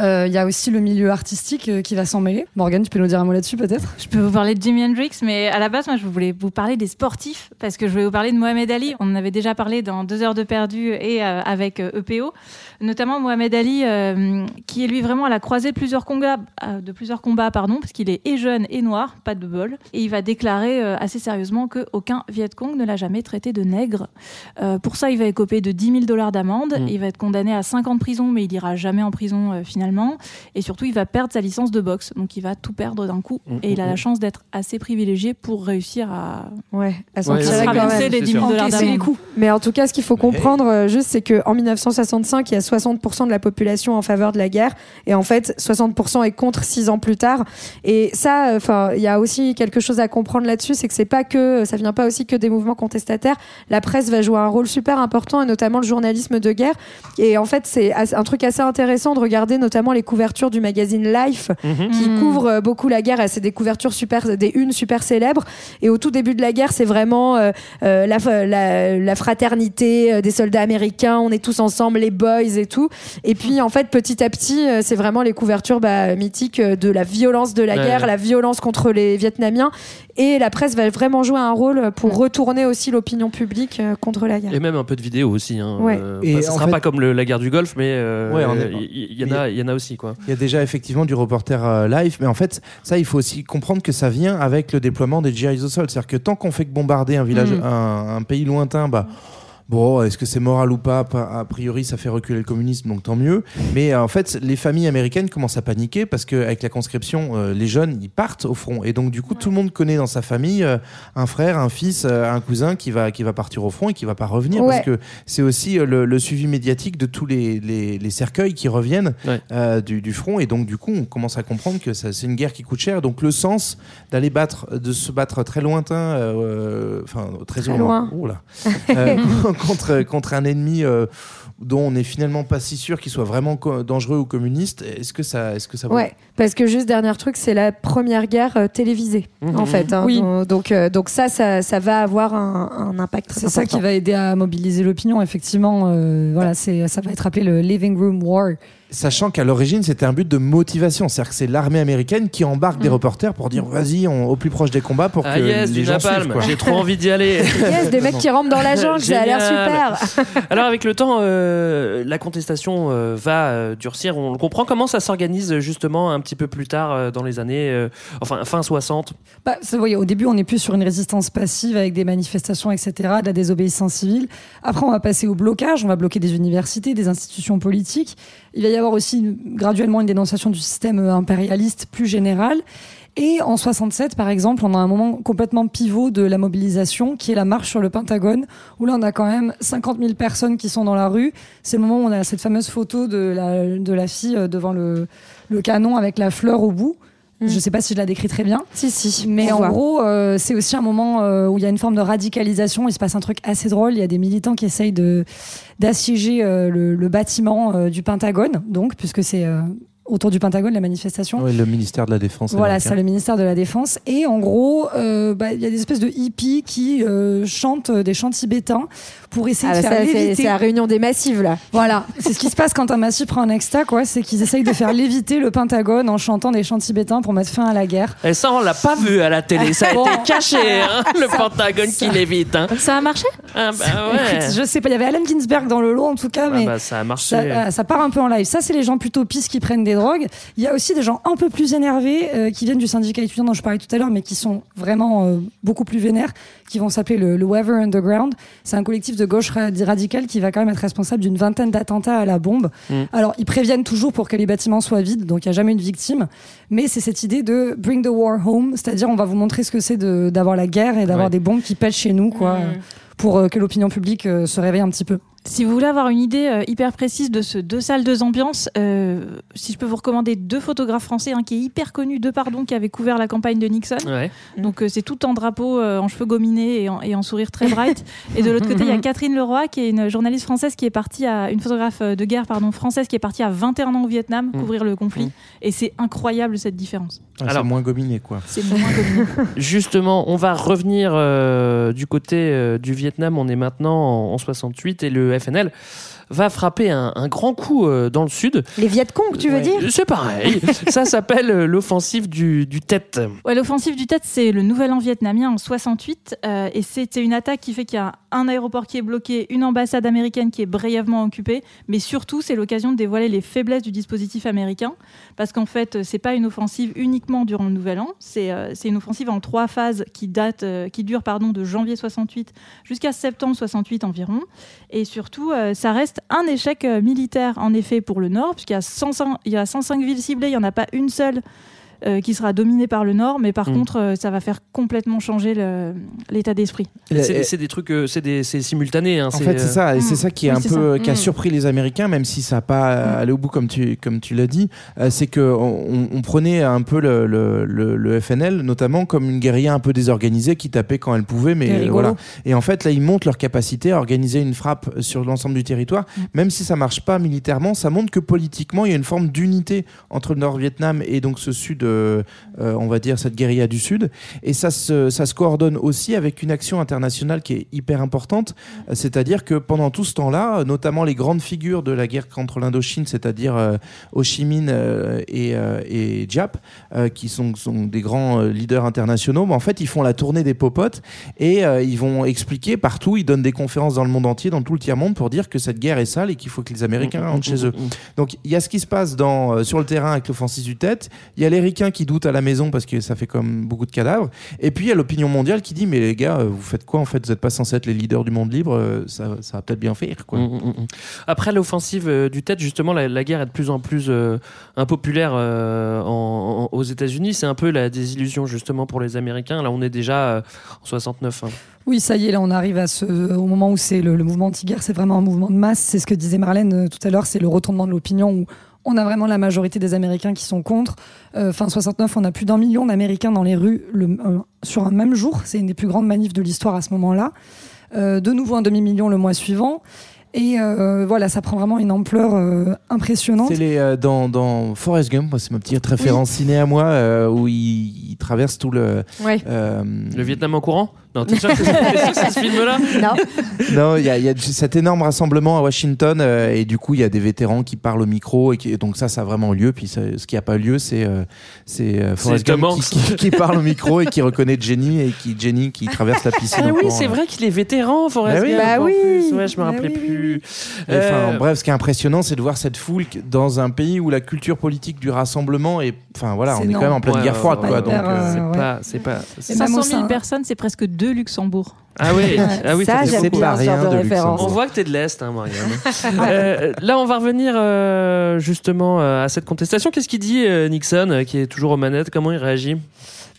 Euh, Il y a aussi le milieu artistique euh, qui va s'en mêler. Morgane, tu peux nous dire un mot là-dessus peut-être? Je peux vous parler de Jimi Hendrix, mais à la base, moi, je voulais vous parler des sportifs, parce que je voulais vous parler de Mohamed Ali. On en avait déjà parlé dans Deux heures de perdu et euh, avec EPO, notamment Mohamed Ali, euh, qui est lui vraiment à la croisée de plusieurs combats, euh, de plusieurs combats pardon, parce qu'il est et jeune et noir, pas de bol, et il va déclarer euh, assez sérieusement qu'aucun Viet Cong ne l'a jamais traité de nègre. Euh, pour ça, il va écoper de 10 000 dollars d'amende, Mm. il va être condamné à 5 ans de prison, mais il ira jamais en prison euh, finalement. Et surtout, il va perdre sa licence de boxe. Donc, il va tout perdre d'un coup. Mm, et il a mm, la chance d'être assez privilégié pour réussir à, ouais, à s'en tirer les 10 000 dollars d'amende. coups. Mais en tout cas, ce qu'il faut comprendre euh, juste, c'est qu'en 1965, il y a 60% de la population en faveur de la guerre. Et en fait, 60% est contre six ans plus tard. Et ça, enfin, il y a aussi quelque chose à comprendre là-dessus, c'est que c'est pas que, ça vient pas aussi que des mouvements contestataires. La presse va jouer un rôle super important, et notamment le journalisme de guerre. Et en fait, c'est un truc assez intéressant de regarder notamment les couvertures du magazine Life, qui Mhm. couvre euh, beaucoup la guerre. C'est des couvertures super, des unes super célèbres. Et au tout début de la guerre, c'est vraiment euh, euh, la, la, la fraternité des soldats américains. On est tous ensemble, les boys et tout. Et puis, en fait, petit à petit, euh, c'est vraiment les couvertures bah, mythiques euh, de la violence de la Ouais, guerre, ouais. la violence contre les Vietnamiens. Et la presse va vraiment jouer un rôle pour retourner aussi l'opinion publique euh, contre la guerre. Et même un peu de vidéos aussi. Hein. Ouais. Euh, Et bah, ça sera fait- pas comme le- la guerre du Golfe, mais euh, il y, y en a, il y en a aussi quoi. Il y a déjà effectivement du reporter euh, live, mais en fait, ça, il faut aussi comprendre que ça vient avec le déploiement des GIs au sol. C'est-à-dire que tant qu'on fait que bombarder un village, Mm. un, un pays lointain, bah. Bon, est-ce que c'est moral ou pas? A priori, ça fait reculer le communisme, donc tant mieux. Mais euh, en fait, les familles américaines commencent à paniquer parce qu'avec la conscription, euh, les jeunes, ils partent au front. Et donc, du coup, tout le monde connaît dans sa famille euh, un frère, un fils, euh, un cousin qui va, qui va partir au front et qui va pas revenir. Ouais. Parce que c'est aussi le, le suivi médiatique de tous les, les, les cercueils qui reviennent euh, du, du front. Et donc, du coup, on commence à comprendre que c'est une guerre qui coûte cher. Donc, le sens d'aller battre, de se battre très lointain, euh, enfin, très, Très loin, loin. Oh là. Euh, contre, contre un ennemi euh, dont on n'est finalement pas si sûr qu'il soit vraiment dangereux ou communiste, est-ce que ça, est-ce que ça vaut Ouais, parce que juste dernier truc, c'est la première guerre euh, télévisée Mhm. en fait. hein. Oui. Donc, donc, euh, donc ça, ça, ça va avoir un, un impact très C'est ça qui va aider à mobiliser l'opinion, effectivement. euh, voilà, c'est ça va être appelé le living room war. Sachant qu'à l'origine, c'était un but de motivation. C'est-à-dire que c'est l'armée américaine qui embarque des reporters pour dire vas-y, au plus proche des combats pour Ah que yes, les du gens napalm, suivent. j'ai trop envie d'y aller. Yes, des mecs qui rentrent dans la jungle, ça a l'air super. Alors avec le temps, euh, la contestation euh, va euh, durcir. On le comprend. Comment ça s'organise justement un petit peu plus tard euh, dans les années, euh, enfin fin 60 Bah, voyez, au début, on est plus sur une résistance passive avec des manifestations, etc., de la désobéissance civile. Après, on va passer au blocage. On va bloquer des universités, des institutions politiques. Il va y avoir aussi graduellement une dénonciation du système euh, impérialiste plus général. Et en 67, par exemple, on a un moment complètement pivot de la mobilisation, qui est la marche sur le Pentagone, où là, on a quand même 50 000 personnes qui sont dans la rue. C'est le moment où on a cette fameuse photo de la, de la fille euh, devant le, le canon avec la fleur au bout. Je sais pas si je la décris très bien. Si, si. Mais en voit. gros, euh, c'est aussi un moment euh, où il y a une forme de radicalisation. Il se passe un truc assez drôle. Il y a des militants qui essayent de d'assiéger euh, le, le bâtiment euh, du Pentagone, donc puisque c'est euh, autour du Pentagone la manifestation. Ouais, le ministère de la Défense. Voilà, américain. c'est le ministère de la Défense. Et en gros, euh, bah, il y a des espèces de hippies qui euh, chantent des chants tibétains pour essayer Ah, de bah, faire ça, léviter. c'est la réunion des massifs là. Voilà, c'est ce qui se passe quand un massif prend un exta, quoi. C'est qu'ils essayent de faire léviter le Pentagone en chantant des chants tibétains pour mettre fin à la guerre. Et ça, on l'a pas vu à la télé. Ça a Bon. été caché, hein, le Pentagone qui l'évite. Hein. Ça a marché Ah, bah ouais. Écoute, je sais pas, il y avait Allen Ginsberg dans le lot en tout cas, Ah mais bah, ça a marché. ça, euh, ça part un peu en live. Ça, c'est les gens plutôt pisses qui prennent des Il y a aussi des gens un peu plus énervés euh, qui viennent du syndicat étudiant dont je parlais tout à l'heure, mais qui sont vraiment euh, beaucoup plus vénères, qui vont s'appeler le, le Weather Underground. C'est un collectif de gauche ra- radicale qui va quand même être responsable d'une vingtaine d'attentats à la bombe. Mm. Alors, ils préviennent toujours pour que les bâtiments soient vides, donc il n'y a jamais une victime. Mais c'est cette idée de bring the war home, c'est-à-dire on va vous montrer ce que c'est d'avoir la guerre et d'avoir Ouais. des bombes qui pètent chez nous, quoi, Mm. pour euh, que l'opinion publique se réveille un petit peu. Si vous voulez avoir une idée euh, hyper précise de ce deux salles, deux ambiances, euh, si je peux vous recommander deux photographes français, un qui est hyper connu, deux pardon, qui avait couvert la campagne de Nixon. Ouais. Donc euh, c'est tout en drapeau, euh, en cheveux gominés et en, et en sourire très bright. et de l'autre côté, il y a Catherine Leroy, qui est une journaliste française qui est partie à une photographe de guerre pardon française qui est partie à 21 ans au Vietnam Mm. couvrir le conflit. Mm. Et c'est incroyable cette différence. Ah, Alors- moins gominé, quoi. C'est moins gominé. Justement, on va revenir euh, du côté euh, du Vietnam. On est maintenant en, en 68 et le FNL va frapper un, un grand coup euh, dans le sud. Les Vietcong, tu veux Ouais, dire? C'est pareil. Ça s'appelle euh, l'offensive du, du Tet. Ouais, L'offensive du Tet, c'est le nouvel an vietnamien en 68. euh, et c'était une attaque qui fait qu'il y a un aéroport qui est bloqué, une ambassade américaine qui est brièvement occupée, mais surtout c'est l'occasion de dévoiler les faiblesses du dispositif américain, parce qu'en fait c'est pas une offensive uniquement durant le Nouvel An, c'est euh, une offensive en trois phases qui date, euh, qui dure pardon de janvier 68 jusqu'à septembre 68 environ, et surtout euh, ça reste un échec militaire en effet pour le Nord, puisqu'il y a 105, il y a 105 villes ciblées, il y en a pas une seule euh, qui sera dominée par le Nord, mais par Mm. contre, euh, ça va faire complètement changer l'état d'esprit. C'est des trucs, euh, c'est des- c'est simultané. hein, En fait, c'est ça, et c'est ça qui est Oui, un peu ça. qui a Mm. surpris les Américains, même si ça n'a pas allé au bout comme tu comme tu l'as dit. euh, c'est que on, on prenait un peu le, le, le- le FNL, notamment comme une guérilla un peu désorganisée qui tapait quand elle pouvait, mais euh, voilà. Et en fait, là, ils montrent leur capacité à organiser une frappe sur l'ensemble du territoire, même si ça marche pas militairement, ça montre que politiquement, il y a une forme d'unité entre le Nord-Vietnam et donc ce sud, euh, euh, on va dire cette guérilla du sud. Et ça se, ça se coordonne aussi avec une action internationale qui est hyper importante, Euh, c'est-à-dire que pendant tout ce temps-là, notamment les grandes figures de la guerre contre l'Indochine, c'est-à-dire euh, Ho Chi Minh et, et euh, qui sont, sont des grands leaders internationaux, mais en fait, ils font la tournée des popotes et ils vont expliquer partout, ils donnent des conférences dans le monde entier, dans tout le tiers-monde, pour dire que cette guerre est sale et qu'il faut que les Américains rentrent chez eux. Donc il y a ce qui se passe dans, sur le terrain avec l'offensive du tête, il y a les qui doutent à la maison parce que ça fait comme beaucoup de cadavres, et puis il y a l'opinion mondiale qui dit mais les gars, euh, vous faites quoi en fait? Vous n'êtes pas censés être les leaders du monde libre, euh, ça, ça va peut-être bien faire quoi. Mm, mm, mm. Après l'offensive euh, du tête, justement, la, la guerre est de plus en plus euh, impopulaire euh, en- en- aux États-Unis. C'est un peu la désillusion justement pour les Américains. Là, on est déjà euh, en 69. hein. Oui, ça y est, là, on arrive à ce, au moment où c'est le, le mouvement anti-guerre, c'est vraiment un mouvement de masse. C'est ce que disait Marlène tout à l'heure, c'est le retournement de l'opinion où on a vraiment la majorité des Américains qui sont contre. Euh, fin 69, on a plus d'un million d'Américains dans les rues le- euh, sur un même jour. C'est une des plus grandes manifs de l'histoire à ce moment-là. Euh, de nouveau un demi-million le mois suivant. Et euh, voilà, ça prend vraiment une ampleur euh, impressionnante. C'est les, euh, dans, dans Forrest Gump, c'est ma petite référence ciné à moi, euh, où il, il traverse tout le. Ouais. euh, Le Vietnam en courant? Non, t'es sûr que c'est ce film-là Non. non, il y a, il y a cet énorme rassemblement à Washington euh, et du coup il y a des vétérans qui parlent au micro et, qui, et donc ça ça a vraiment lieu. Puis ça- ce qui a pas lieu c'est euh, c'est euh, Forrest Gump qui, qui- qui parle au micro et qui reconnaît Jenny et qui Jenny qui traverse la piscine. Ah oui, c'est vrai qu'il est vétéran, Forrest Bah oui. Gump, Bah oui. plus. Ouais, je me Bah rappelais oui, oui, plus. Et Enfin, Euh, bref, ce qui est impressionnant, c'est de voir cette foule dans un pays où la culture politique du rassemblement est, enfin voilà, on est quand même en pleine Ouais, guerre froide, quoi. donc, euh, c'est ouais. pas, c'est pas. Et même 500 au 000 sein- personnes, c'est presque deux Luxembourg. Ah oui, ah oui, Ça, j'aime bien ce genre de de référence. On voit que t'es de l'Est, hein, Marianne. Euh, là, on va revenir euh, justement euh, à cette contestation. Qu'est-ce qu'il dit euh, Nixon, euh, qui est toujours aux manettes? Comment il réagit?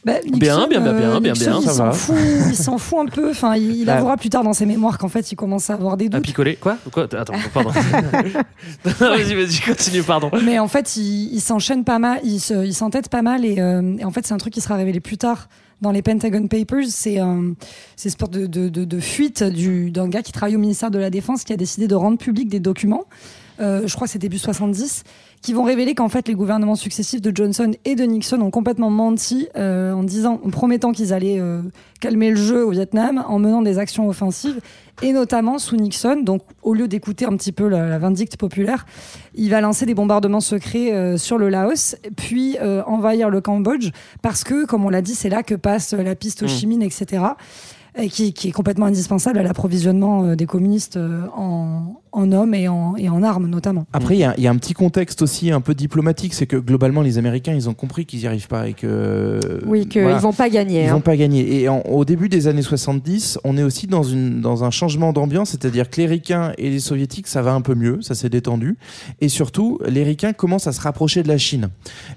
Bah, Nixon, Bien, bien, bien, bien, bien, Nixon, bien, il ça s'en va. fout, il s'en fout un peu. Enfin, il, il Bah. avouera plus tard dans ses mémoires qu'en fait, il commence à avoir des À doutes. picoler Quoi? Quoi? Attends, pardon. vas-y, vas-y, continue, pardon. Mais en fait, il, il s'enchaîne pas mal, il se- s'entête pas mal, et, euh, et en fait, c'est un truc qui sera révélé plus tard dans les Pentagon Papers. C'est un, c'est une sorte de, de, de, de fuite du, d'un gars qui travaille au ministère de la Défense qui a décidé de rendre public des documents. euh, je crois que c'est début 70, qui vont révéler qu'en fait les gouvernements successifs de Johnson et de Nixon ont complètement menti euh, en disant, en promettant qu'ils allaient euh, calmer le jeu au Vietnam en menant des actions offensives et notamment sous Nixon. Donc au lieu d'écouter un petit peu la, la vindicte populaire, il va lancer des bombardements secrets euh, sur le Laos, puis euh, envahir le Cambodge parce que, comme on l'a dit, c'est là que passe la piste Ho Chi Minh, etc. Et qui, qui est complètement indispensable à l'approvisionnement euh, des communistes euh, en, en hommes et en, et en armes notamment. Après, il y, a- il y a un petit contexte aussi un peu diplomatique, c'est que globalement, les Américains, ils ont compris qu'ils n'y arrivent pas et que. Oui, qu'ils voilà. vont pas gagner. Ils hein. vont pas gagner. Et en- au début des années 70, on est aussi dans, une, dans un changement d'ambiance, c'est-à-dire que les Ricains et les Soviétiques, ça va un peu mieux, ça s'est détendu. Et surtout, les Ricains commencent à se rapprocher de la Chine.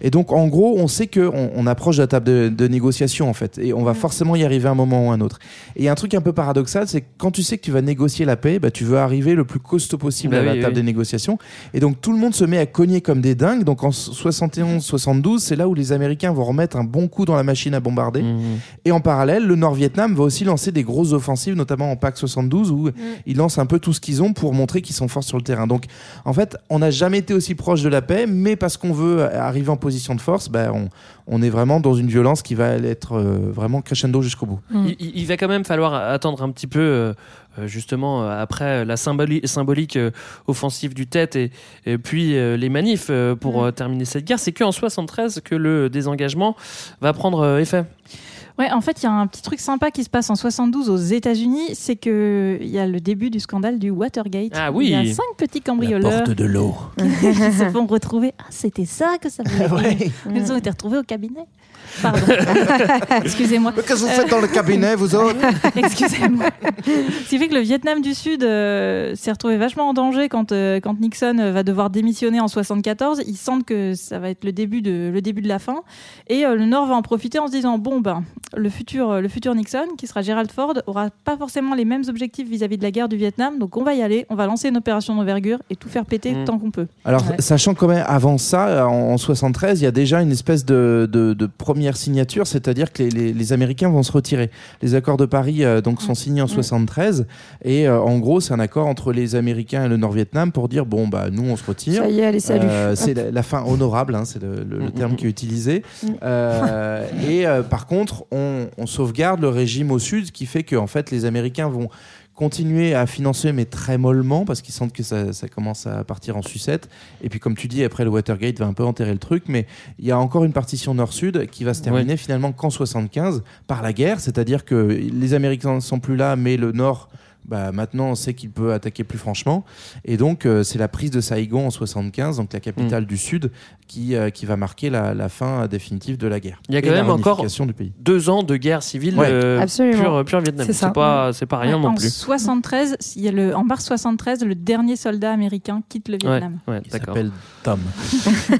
Et donc, en gros, on sait qu'on on approche de la table de, de négociation, en fait. Et on va forcément y arriver à un moment ou un autre. Et il y a un truc un peu paradoxal, c'est que quand tu sais que tu vas négocier la paix, bah, tu veux arriver le plus costaud possible Bah à la table oui. des négociations. Et donc, tout le monde se met à cogner comme des dingues. Donc, en 71-72, c'est là où les Américains vont remettre un bon coup dans la machine à bombarder. Mhm. Et en parallèle, le Nord-Vietnam va aussi lancer des grosses offensives, notamment en PAC 72, où ils lancent un peu tout ce qu'ils ont pour montrer qu'ils sont forts sur le terrain. Donc, en fait, on n'a jamais été aussi proche de la paix, mais parce qu'on veut arriver en position de force, ben, on, on est vraiment dans une violence qui va être euh, vraiment crescendo jusqu'au bout. Mm. Il, va quand même falloir attendre un petit peu, euh, euh, justement, après la symboli- symbolique euh, offensive du tête et, et puis euh, les manifs euh, pour euh, terminer cette guerre. C'est qu'en 73 que le désengagement va prendre euh, effet. Ouais, en fait, il y a un petit truc sympa qui se passe en 72 aux États-Unis, c'est que il y a le début du scandale du Watergate. Ah oui. Il y a cinq petits cambrioleurs Porte de l'eau. qui se font retrouver. Ah, c'était ça que ça voulait dire. Ils ont été retrouvés au cabinet. Pardon. Excusez-moi. Qu'est-ce que vous faites dans le cabinet, vous autres Excusez-moi. Ce qui fait que le Vietnam du Sud euh, s'est retrouvé vachement en danger quand, euh, quand Nixon euh, va devoir démissionner en 74. Ils sentent que ça va être le début de, le début de la fin. Et euh, le Nord va en profiter en se disant bon, ben, le futur, le futur Nixon, qui sera Gerald Ford, aura pas forcément les mêmes objectifs vis-à-vis de la guerre du Vietnam. Donc on va y aller, on va lancer une opération d'envergure et tout faire péter Mm. tant qu'on peut. Alors, Ouais. sachant quand même, avant ça, en, en 73, il y a déjà une espèce de, de- de première signature, c'est-à-dire que les, les- les Américains vont se retirer. Les accords de Paris euh, donc sont signés en 73, et euh, en gros, c'est un accord entre les Américains et le Nord-Vietnam pour dire bon bah nous on se retire. Ça y est, allez, salut. Euh, c'est la, la fin honorable, hein, c'est le, le- le terme qui est utilisé. Mm. Et par contre, on, on sauvegarde le régime au sud, ce qui fait que en fait les Américains vont continuer à financer, mais très mollement, parce qu'ils sentent que ça, ça commence à partir en sucette. Et puis, comme tu dis, après, le Watergate va un peu enterrer le truc, mais il y a encore une partition nord-sud qui va se terminer finalement qu'en 75 par la guerre, c'est-à-dire que les Américains ne sont plus là, mais le nord. Bah, maintenant, on sait qu'il peut attaquer plus franchement. Et donc, euh, c'est la prise de Saigon en 75, donc la capitale Mm. du Sud, qui, euh, qui va marquer la, la fin définitive de la guerre. Il y a quand même encore réunification du pays. deux ans de guerre civile Ouais. euh, pure, pure Vietnam. C'est ça. C'est pas, c'est pas rien Ouais, non en plus. 73, il y a le, en mars 73, le dernier soldat américain quitte le Vietnam. ouais, Il d'accord. s'appelle Tom.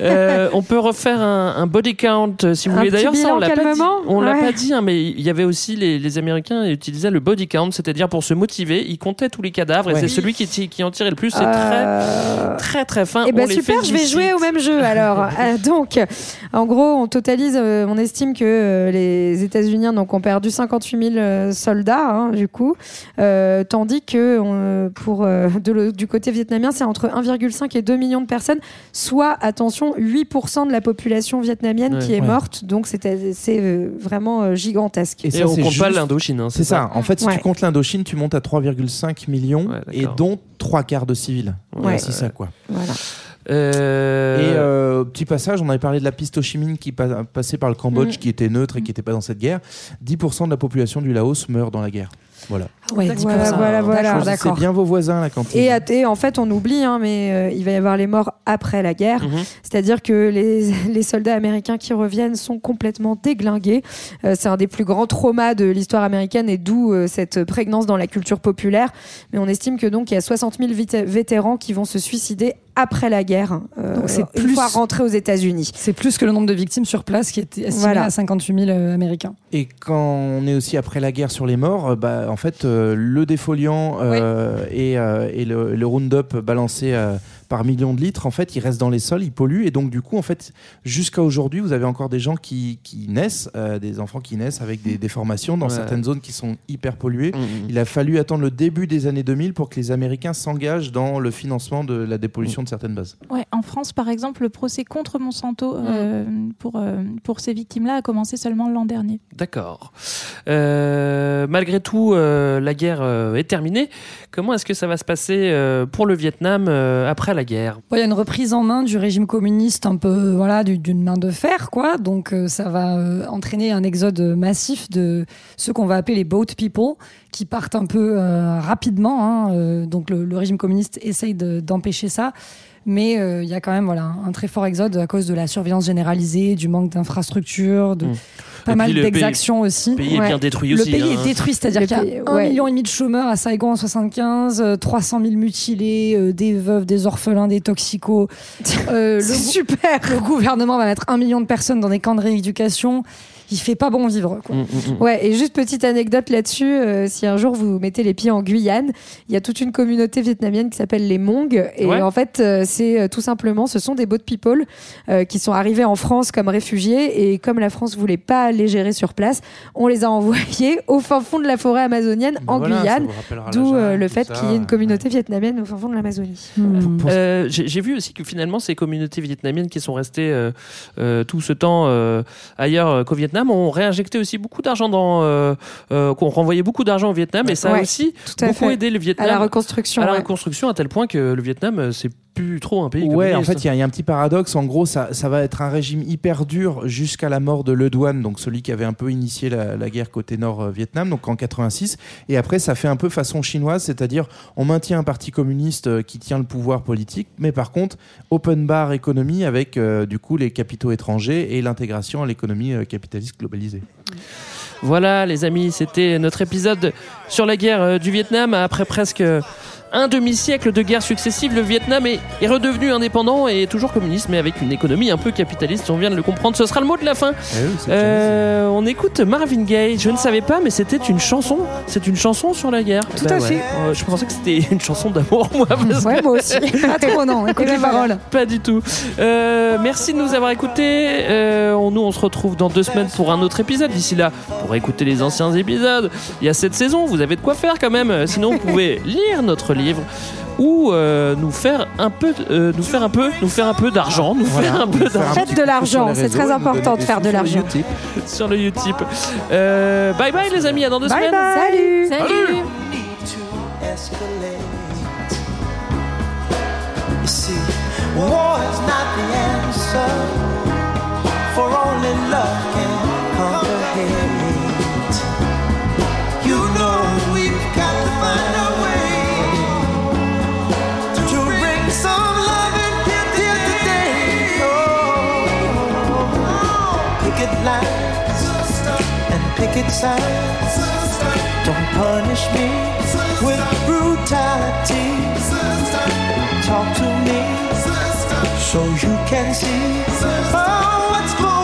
Euh, on peut refaire un, un body count euh, si vous Un voulez. D'ailleurs, ça, on l'a pas dit. l'a pas dit, hein, mais il y avait aussi les, les Américains utilisaient le body count, c'est-à-dire pour se motiver, ils comptaient tous les cadavres et c'est celui qui, en tirait le plus. C'est Euh, très, très, très fin. Eh ben super, je vais jouer au même jeu alors. Donc, en gros, on totalise, on estime que les États-Unis donc, ont perdu 58 000 euh, soldats, hein, du coup, Euh, tandis que on- pour de du côté vietnamien, c'est entre 1,5 et 2 millions de personnes, soit, attention, 8% de la population vietnamienne Ouais. qui est Ouais. morte. Donc, c'est euh, vraiment euh, gigantesque. Et, ça, on compte pas l'Indochine. hein, C'est ça. En fait, si Ouais. tu comptes l'Indochine, tu montes à 3,5 millions Ouais, et dont trois quarts de civils. Ouais. C'est ça, quoi. Voilà. Euh, Et euh, petit passage, on avait parlé de la piste Ho Chi Minh qui pa- passait par le Cambodge, Mm. qui était neutre et qui n'était pas dans cette guerre. 10% de la population du Laos meurt dans la guerre. Voilà. Ouais. 10%. Voilà, voilà, voilà, Choisissez d'accord. bien vos voisins, la cantine. Et, et en fait, on oublie, hein, mais euh, il va y avoir les morts après la guerre. Mhm. C'est-à-dire que les, les soldats américains qui reviennent sont complètement déglingués. Euh, c'est un des plus grands traumas de l'histoire américaine et d'où euh, cette prégnance dans la culture populaire. Mais on estime que donc il y a 60 000 vit- vétérans qui vont se suicider après la guerre, euh, Donc c'est une plus- fois rentrés aux États-Unis. C'est plus que le nombre de victimes sur place qui était estimé Voilà. à 58 000 euh, Américains. Et quand on est aussi après la guerre sur les morts, bah, en fait, euh, le défoliant euh, et, euh, et le, le Roundup balancé par millions de litres, en fait, il reste dans les sols, il pollue. Et donc, du coup, en fait, jusqu'à aujourd'hui, vous avez encore des gens qui, qui naissent, euh, des enfants qui naissent avec des déformations dans Ouais. certaines zones qui sont hyper polluées. Mm, mm. Il a fallu attendre le début des années 2000 pour que les Américains s'engagent dans le financement de la dépollution de certaines bases. Ouais, en France, par exemple, le procès contre Monsanto euh, pour, euh, pour ces victimes-là a commencé seulement l'an dernier. D'accord. Euh, malgré tout, euh, la guerre euh, est terminée. Comment est-ce que ça va se passer euh, pour le Vietnam euh, après Il y a une reprise en main du régime communiste un peu voilà du- d'une main de fer quoi donc euh, ça va euh, entraîner un exode massif de ceux qu'on va appeler les boat people qui partent un peu euh, rapidement hein. Euh, donc le, régime communiste essaye de- d'empêcher ça mais euh, il y a quand même voilà un très fort exode à cause de la surveillance généralisée du manque d'infrastructures de Mm. pas Et mal le d'exactions aussi Le pays est bien détruit le aussi. pays hein. est détruit, c'est-à-dire Le qu'il y a pays- un ouais. million et demi de chômeurs à Saigon en 75, euh, 300 000 mutilés, euh, des veuves, des orphelins, des toxicos. Euh, le, super. le gouvernement va mettre un million de personnes dans des camps de rééducation. Il fait pas bon vivre. Quoi. Mm, mm, mm. Ouais, et juste petite anecdote là-dessus, euh, si un jour vous mettez les pieds en Guyane, il y a toute une communauté vietnamienne qui s'appelle les Hmong. Et Ouais. en fait, euh, c'est euh, tout simplement, ce sont des boat people euh, qui sont arrivés en France comme réfugiés. Et comme la France voulait pas les gérer sur place, on les a envoyés au fin fond de la forêt amazonienne en Voilà, ça Guyane. D'où euh, le fait qu'il y ait une communauté vietnamienne au fin fond de l'Amazonie. J'ai j'ai vu aussi que finalement ces communautés vietnamiennes qui sont restées euh, euh, tout ce temps euh, ailleurs euh, qu'au Vietnam ont réinjecté aussi beaucoup d'argent dans, euh, euh, qu'on renvoyait beaucoup d'argent au Vietnam et ça a Ouais, aussi tout à beaucoup fait. aidé le À Vietnam la reconstruction. à la ouais. reconstruction à tel point que le Vietnam euh, c'est plus trop un pays Ouais, en fait, il y, a- il y a un petit paradoxe. En gros, ça, ça va être un régime hyper dur jusqu'à la mort de Le Duan, donc celui qui avait un peu initié la, la guerre côté nord-Vietnam, donc en 86. Et après, ça fait un peu façon chinoise, c'est-à-dire on maintient un parti communiste euh, qui tient le pouvoir politique, mais par contre, open bar économie avec euh, du coup les capitaux étrangers et l'intégration à l'économie euh, capitaliste globalisée. Voilà, les amis, c'était notre épisode sur la guerre euh, du Vietnam. Après presque euh, un demi-siècle de guerres successives, le Vietnam est, est redevenu indépendant et toujours communiste, mais avec une économie un peu capitaliste. On vient de le comprendre. Ce sera le mot de la fin. Euh, on écoute Marvin Gaye. Je ne savais pas, mais c'était une chanson. C'est une chanson sur la guerre. Tout à fait. Euh, je pensais que c'était une chanson d'amour, moi. parce Ouais, que- moi aussi. Pas trop, non. Écoute les paroles. Pas du tout. Euh, merci de nous avoir écoutés. Euh, on, nous, on se retrouve dans deux semaines pour un autre épisode. D'ici là, pour écouter les anciens épisodes, il y a cette saison. Vous avez de quoi faire quand même. Sinon, vous pouvez lire notre livre ou euh, nous faire un peu, euh, nous faire un peu, nous faire un peu d'argent, nous Voilà, faire un nous peu faire un d'argent. Faites de l'argent, c'est très important de faire de l'argent. sur le Utip. Euh, bye bye les amis, à dans deux Bye semaines. bye. Salut. Salut. You picket signs. Don't punish me with brutality. Talk to me so you can see oh, what's going on.